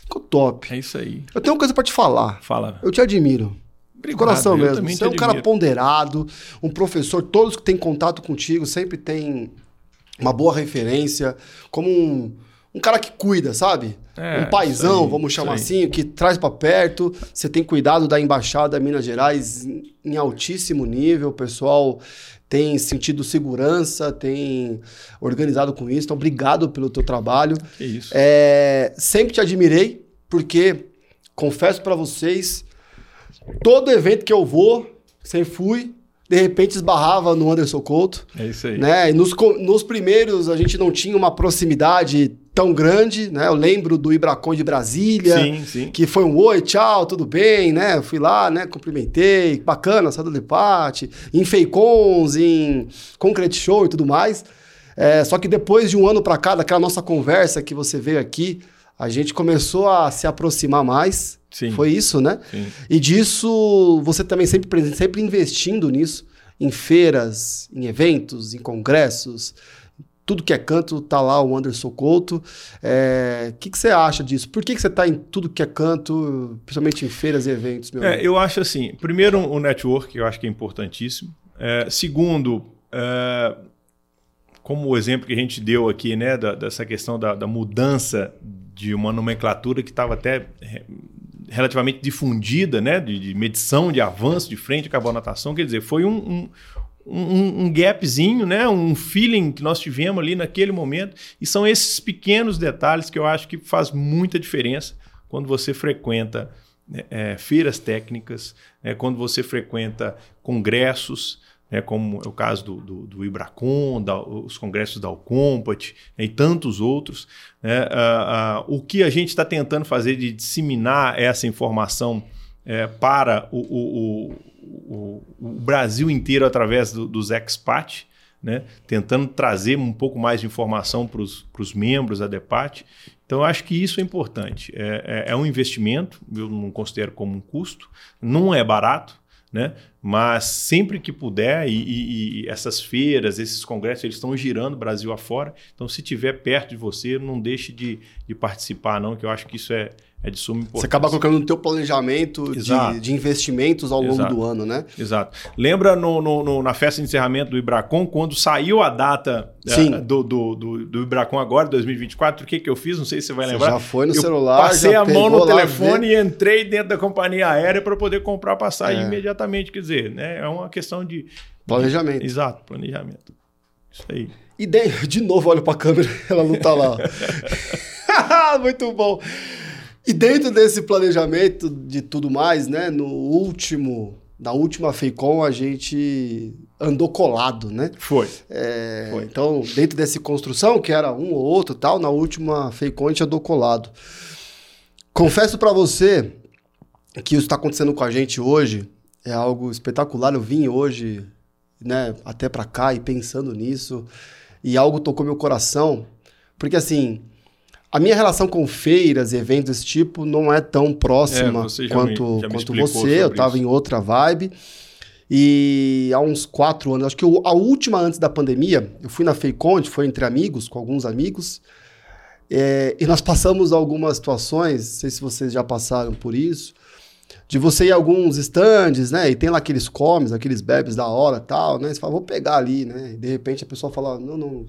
A: Ficou top.
B: É isso aí.
A: Eu tenho uma coisa para te falar.
B: Fala.
A: Eu te admiro. Obrigado, coração mesmo. Você é um admiro. cara ponderado, um professor, todos que têm contato contigo sempre têm uma boa referência, como um, um cara que cuida, sabe?
B: É,
A: um paizão,
B: aí,
A: vamos chamar assim, que traz para perto. Você tem cuidado da embaixada Minas Gerais em, altíssimo nível, o pessoal tem sentido segurança, tem organizado com isso. Então, obrigado pelo teu trabalho.
B: Que isso.
A: É, sempre te admirei, porque confesso para vocês, todo evento que eu vou, sempre fui, de repente esbarrava no Anderson Couto,
B: É isso aí.
A: né? E nos, nos primeiros a gente não tinha uma proximidade tão grande, né? Eu lembro do Ibracon de Brasília,
B: Sim, sim.
A: que foi um oi, tchau, tudo bem, né? Eu fui lá, né? Cumprimentei, bacana, saiu do debate, em Feicons, em Concrete Show e tudo mais. É, só que depois de um ano pra cá, daquela nossa conversa que você veio aqui, a gente começou a se aproximar mais.
B: Sim.
A: Foi isso, né?
B: Sim.
A: E disso, você também sempre presente, sempre investindo nisso, em feiras, em eventos, em congressos, tudo que é canto, tá lá o Anderson Couto. É, O que, que você acha disso? Por que, que você tá em tudo que é canto, principalmente em feiras e eventos, meu
B: É, eu acho assim, primeiro o network, eu acho que é importantíssimo. É, segundo, é, como o exemplo que a gente deu aqui, né, da- dessa questão da, da mudança de uma nomenclatura que estava até é, relativamente difundida, né, de, de medição de avanço de frente carbonatação, quer dizer, foi um, um, um, um gapzinho, né, um feeling que nós tivemos ali naquele momento, e são esses pequenos detalhes que eu acho que faz muita diferença quando você frequenta né, é, feiras técnicas, né, quando você frequenta congressos, né, como é o caso do, do, do Ibracon, da, os congressos da Alcompat né, e tantos outros. né, ah, ah, o que a gente está tentando fazer de disseminar essa informação é, para o, o, o, o Brasil inteiro através do, dos expat, né, tentando trazer um pouco mais de informação para os membros da DEPAT. Então, eu acho que isso é importante. É, é, é um investimento, eu não considero como um custo, não é barato, né? Mas sempre que puder, e, e- e essas feiras, esses congressos, eles estão girando Brasil afora. Então, se tiver perto de você, não deixe de, de participar, não, que eu acho que isso é, é de suma importância.
A: Você acaba colocando no teu planejamento de, de investimentos ao longo
B: Exato.
A: do ano, né?
B: Exato. Lembra no, no- no- na festa de encerramento do Ibracon, quando saiu a data
A: Sim.
B: do, do, do, do Ibracon agora, 2024, o que, que eu fiz? Não sei se você vai
A: Você
B: lembrar.
A: já foi no
B: eu
A: celular,
B: Passei a mão no telefone e entrei dentro da companhia aérea para poder comprar a passagem
A: É.
B: imediatamente. Quer dizer, né, é uma questão de.
A: Planejamento.
B: Exato, planejamento. Isso aí.
A: E de, de novo, olho pra câmera, ela não tá lá. Muito bom. E dentro desse planejamento de tudo mais, né? No último, na última FEICOM, a gente andou colado, né?
B: Foi.
A: É,
B: Foi.
A: Então, dentro dessa construção, que era um ou outro e tal, na última FEICOM a gente andou colado. Confesso pra você que isso está acontecendo com a gente hoje é algo espetacular. Eu vim hoje, né, até pra cá e pensando nisso, e algo tocou meu coração, porque assim, a minha relação com feiras e eventos desse tipo não é tão próxima
B: É, você
A: quanto,
B: me- me
A: quanto você. Eu estava em outra vibe. E há uns quatro anos, acho que o- a última antes da pandemia, eu fui na FEICONT, foi entre amigos, com alguns amigos, é, e nós passamos algumas situações, não sei se vocês já passaram por isso, de você ir a alguns stands, né? E tem lá aqueles comes, aqueles bebes da hora tal, né? Você fala, vou pegar ali, né? E de repente a pessoa fala, não, não,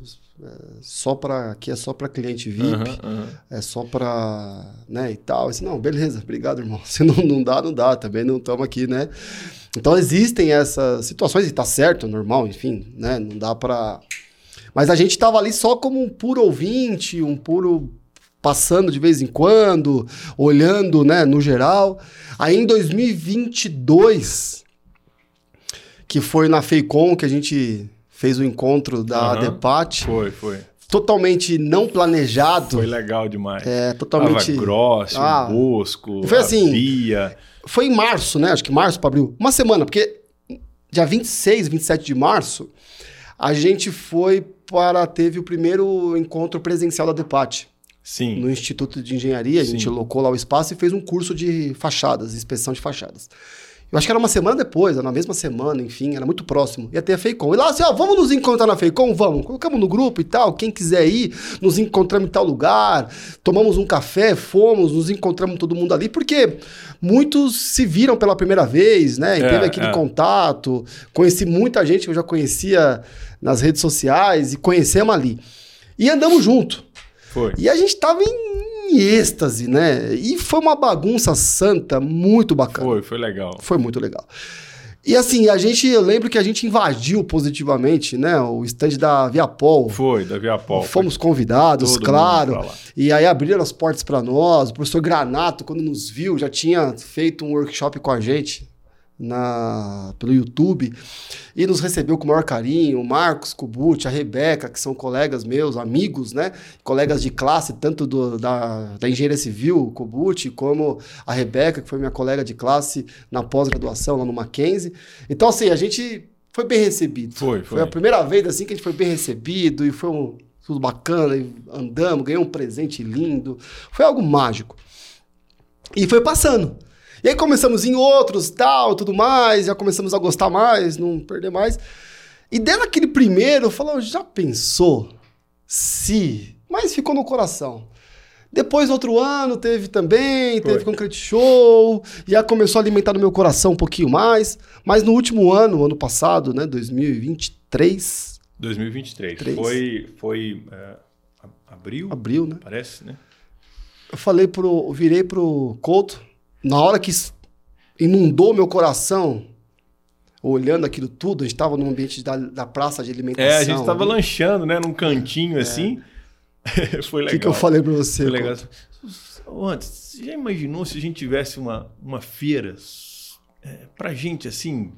A: só para aqui é só para cliente VIP,
B: Aham, aham.
A: é só para, né, e tal. Assim, não, beleza, obrigado, irmão. Se não, não dá, não dá, também não estamos aqui, né? Então existem essas situações e tá certo, normal, enfim, né? Não dá para Mas a gente tava ali só como um puro ouvinte, um puro passando de vez em quando, olhando, né, no geral. Aí em 2022, que foi na FEICOM que a gente fez o encontro da
B: Aham.
A: DEPAT,
B: Foi, foi.
A: totalmente não planejado.
B: Foi legal demais.
A: É, totalmente.
B: Ava Grossi,
A: Ah.
B: Bosco,
A: Foi assim,
B: Bia.
A: Foi em março, né? Acho que março para abril. Uma semana, porque dia 26, 27 de março, a gente foi para. Teve o primeiro encontro presencial da DEPAT,
B: Sim.
A: no Instituto de Engenharia. A gente
B: Sim.
A: locou lá o espaço e fez um curso de fachadas, inspeção de fachadas. Eu acho que era uma semana depois, era na mesma semana, enfim, era muito próximo. Ia ter a FEICOM. E lá, assim, ó, vamos nos encontrar na FEICOM? Vamos. Colocamos no grupo e tal. Quem quiser ir, nos encontramos em tal lugar. Tomamos um café, fomos, nos encontramos todo mundo ali, porque muitos se viram pela primeira vez, né? E
B: É,
A: teve aquele
B: é.
A: contato. Conheci muita gente que eu já conhecia nas redes sociais e conhecemos ali. E andamos junto.
B: Foi.
A: E a gente tava em, em êxtase, né? E foi uma bagunça santa muito bacana.
B: Foi, foi legal.
A: Foi muito legal. E assim, a gente, eu lembro que a gente invadiu positivamente, né? O stand da Viapol.
B: Foi, da Viapol.
A: Fomos convidados,
B: Todo
A: claro. E aí abriram as portas para nós. O professor Granato, quando nos viu, já tinha feito um workshop com a gente na, pelo YouTube e nos recebeu com o maior carinho. O Marcos Kubuti, a Rebeca, que são colegas meus, amigos, né? Colegas de classe, tanto do, da, da engenharia civil, o Kubuti, como a Rebeca, que foi minha colega de classe na pós-graduação lá no Mackenzie. Então, assim, a gente foi bem recebido.
B: Foi,
A: Foi
B: foi.
A: a primeira vez assim que a gente foi bem recebido e foi um, tudo bacana, e andamos, ganhei um presente lindo. Foi algo mágico. E foi passando. E aí começamos em outros, tal, tudo mais, já começamos a gostar mais, não perder mais. E dentro daquele primeiro, eu falei, já pensou se... Mas ficou no coração. Depois, outro ano, teve também, teve
B: Foi.
A: Concrete Show, já começou a alimentar no meu coração um pouquinho mais. Mas no último ano, ano passado, né, 2023,
B: 2023.
A: Três.
B: Foi, foi a- abril,
A: abril, né?
B: parece, né?
A: Eu falei pro. eu virei pro Couto. Na hora que inundou meu coração, olhando aquilo tudo, a gente estava no ambiente da, da praça de alimentação.
B: É, a gente tava
A: ali.
B: lanchando, né? Num cantinho assim. foi
A: O
B: legal.
A: que, que eu falei pra você?
B: Foi legal. Antes, você já imaginou se a gente tivesse uma, uma feira é, pra gente, assim,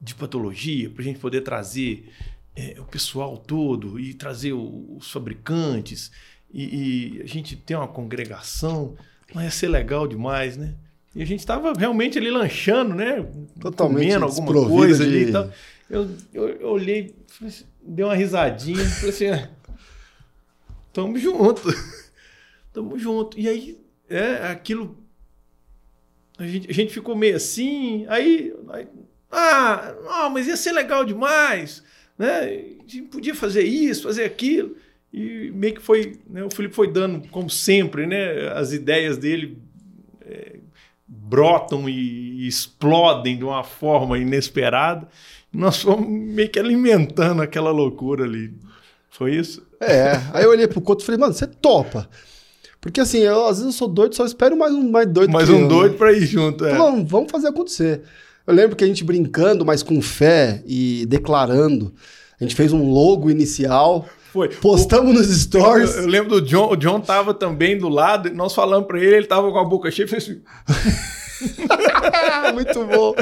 B: de patologia, pra gente poder trazer é, o pessoal todo e trazer o- os fabricantes e, e a gente ter uma congregação, mas ia ser legal demais, né? E a gente estava realmente ali lanchando, né?
A: Totalmente
B: Comendo alguma coisa
A: de-
B: ali e tal. Eu, eu, eu olhei, assim, dei uma risadinha, falei assim, "Ah, tamo junto. Tamo junto. E aí, é, aquilo. A gente, a gente ficou meio assim, aí. aí, ah, não, mas ia ser legal demais, né? A gente podia fazer isso, fazer aquilo. E meio que foi. Né, o Felipe foi dando, como sempre, né? As ideias dele brotam e explodem de uma forma inesperada. Nós fomos meio que alimentando aquela loucura ali. Foi isso?
A: É. Aí eu olhei pro Couto e falei, mano, você topa. Porque assim, eu, às vezes eu sou doido, só espero mais um mais doido
B: Mais um
A: eu,
B: doido
A: né?
B: pra ir junto. É.
A: Falou, vamos fazer acontecer. Eu lembro que a gente brincando, mas com fé e declarando. A gente fez um logo inicial,
B: Foi.
A: postamos nos stories.
B: Eu, eu lembro do John, o John tava também do lado, e nós falamos pra ele, ele tava com a boca cheia, fez assim,
A: Muito bom.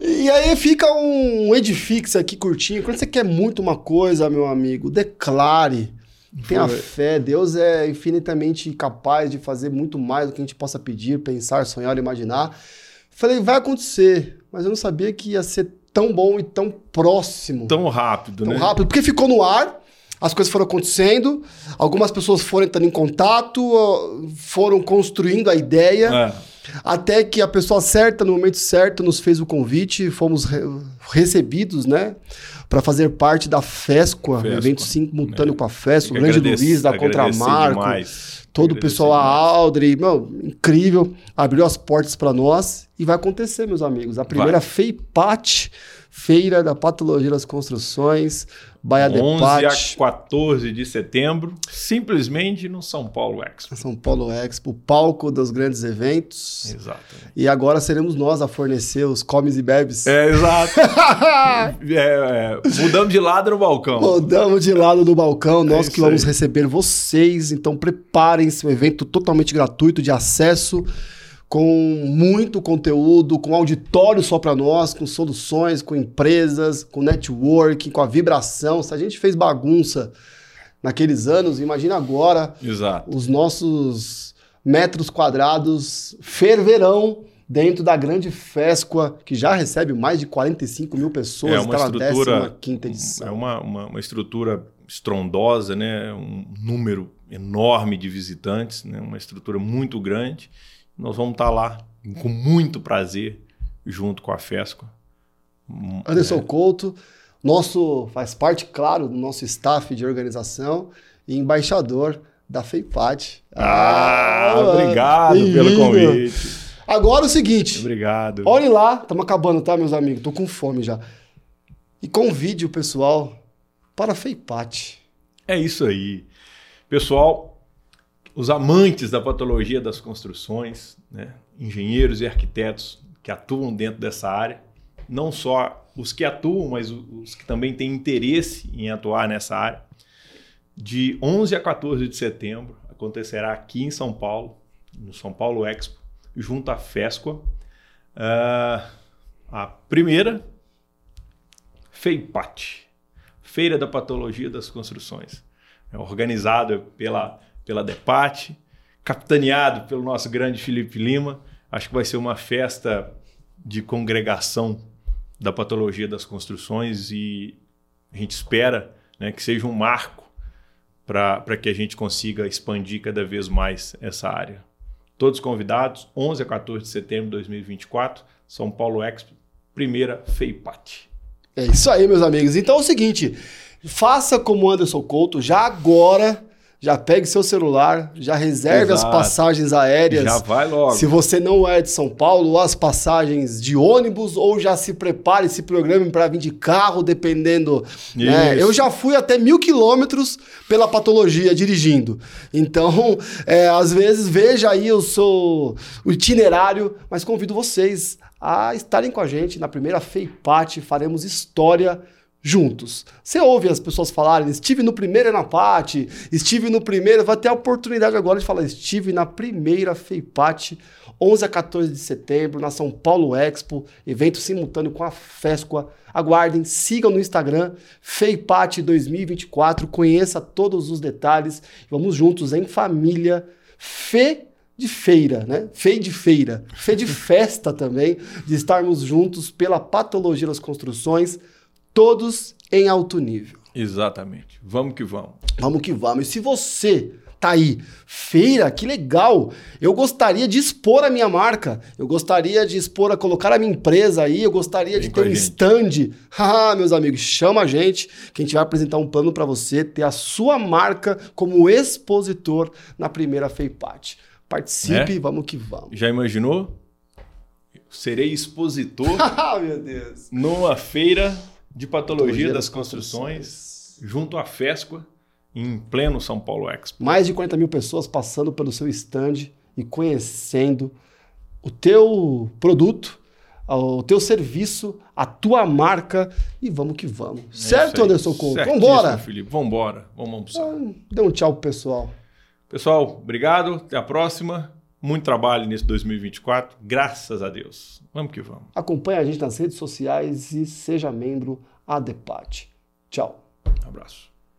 A: E aí fica um edifício aqui curtinho. Quando você quer muito uma coisa, meu amigo, declare. Tenha
B: Foi.
A: fé. Deus é infinitamente capaz de fazer muito mais do que a gente possa pedir, pensar, sonhar, imaginar. Falei, vai acontecer. Mas eu não sabia que ia ser tão bom e tão próximo.
B: tão rápido,
A: tão
B: né?
A: rápido. Porque ficou no ar. As coisas foram acontecendo, algumas pessoas foram entrando em contato, foram construindo a ideia.
B: É.
A: Até que a pessoa certa, no momento certo, nos fez o convite, fomos re- recebidos, né? Para fazer parte da FESCOA,
B: Fescoa,
A: evento simultâneo
B: né?
A: com a FESCOA, o grande
B: agradecer-
A: Luiz da Contramarco,
B: demais.
A: todo o pessoal, a
B: demais.
A: Audrey, meu, incrível, abriu as portas para nós e vai acontecer, meus amigos. A primeira FEIPAT, Feira da Patologia das Construções, Baia de
B: 11
A: Pat,
B: a 14 de setembro, simplesmente no São Paulo Expo.
A: São Paulo Expo, palco dos grandes eventos.
B: Exato.
A: E agora seremos nós a fornecer os comes e bebes.
B: É, exato. É, é, mudamos de lado no balcão.
A: Rodamos de lado do balcão, nós
B: É
A: que vamos
B: aí.
A: receber vocês. Então preparem-se, um evento totalmente gratuito de acesso, com muito conteúdo, com auditório só para nós, com soluções, com empresas, com networking, com a vibração. Se a gente fez bagunça naqueles anos, imagina agora
B: Exato.
A: os nossos metros quadrados ferverão dentro da grande Fescoa, que já recebe mais de 45 mil pessoas,
B: É uma
A: está na
B: estrutura-
A: 15ª edição.
B: É uma, uma, uma estrutura estrondosa, né? um número enorme de visitantes, né? uma estrutura muito grande. Nós vamos estar lá com muito prazer, junto com a FESCO.
A: Anderson Couto, nosso faz parte, claro, do nosso staff de organização e embaixador da FEIPAT.
B: Ah, obrigado pelo convite.
A: Agora o seguinte,
B: Obrigado.
A: olhem lá, estamos acabando, tá, meus amigos? Tô com fome já. E convide o pessoal para a FEIPAT.
B: É isso aí. Pessoal, os amantes da patologia das construções, né? engenheiros e arquitetos que atuam dentro dessa área, não só os que atuam, mas os que também têm interesse em atuar nessa área. De 11 a 14 de setembro acontecerá aqui em São Paulo, no São Paulo Expo, junto à FESCOA, uh, a primeira FEIPAT, Feira da Patologia das Construções, é organizada pela, pela DEPAT, capitaneado pelo nosso grande Felipe Lima. Acho que vai ser uma festa de congregação da patologia das construções e a gente espera né, que seja um marco para que a gente consiga expandir cada vez mais essa área. Todos convidados, 11 a 14 de setembro de 2024, São Paulo Expo, primeira FEIPAT.
A: É isso aí, meus amigos. Então é o seguinte, faça como Anderson Couto, já agora já pegue seu celular, já reserve Exato. as passagens aéreas.
B: Já vai logo.
A: Se você não é de São Paulo, as passagens de ônibus, ou já se prepare, se programe para vir de carro, dependendo. Né? Eu já fui até mil quilômetros pela patologia dirigindo. Então, é, às vezes, veja aí o seu o itinerário, mas convido vocês a estarem com a gente na primeira FEIPAT, faremos história juntos. Você ouve as pessoas falarem, estive no primeiro Enapate, estive no primeiro, vai ter a oportunidade agora de falar, estive na primeira FEIPAT, 11 a 14 de setembro, na São Paulo Expo, evento simultâneo com a FESCOA. Aguardem, sigam no Instagram, FEIPAT 2024, conheça todos os detalhes, vamos juntos em família, Fê de feira, né? Fei de feira, fé de festa também, de estarmos juntos pela patologia das construções, todos em alto nível.
B: Exatamente. Vamos que vamos.
A: Vamos que vamos. E se você tá aí, feira, que legal. Eu gostaria de expor a minha marca. Eu gostaria de expor, a colocar a minha empresa aí. Eu gostaria Vem de ter um gente. stand. Ah, meus amigos, chama a gente que a gente vai apresentar um plano para você ter a sua marca como expositor na primeira FEIPAT. Participe, é? vamos que vamos.
B: Já imaginou? Serei expositor
A: ah, meu Deus.
B: numa feira de Patologia das, das construções, construções, junto à FESCOA, em pleno São Paulo Expo.
A: Mais de 40 mil pessoas passando pelo seu stand e conhecendo o teu produto, o teu serviço, a tua marca e vamos que vamos. É certo, Anderson Couto? Vamos embora.
B: Felipe. Vamos embora. Vamos almoçar. Então,
A: dê um tchau pro pessoal.
B: Pessoal, obrigado. Até a próxima. Muito trabalho nesse 2024, graças a Deus. Vamos que vamos.
A: Acompanhe a gente nas redes sociais e seja membro ADEPAT. Tchau.
B: Um abraço.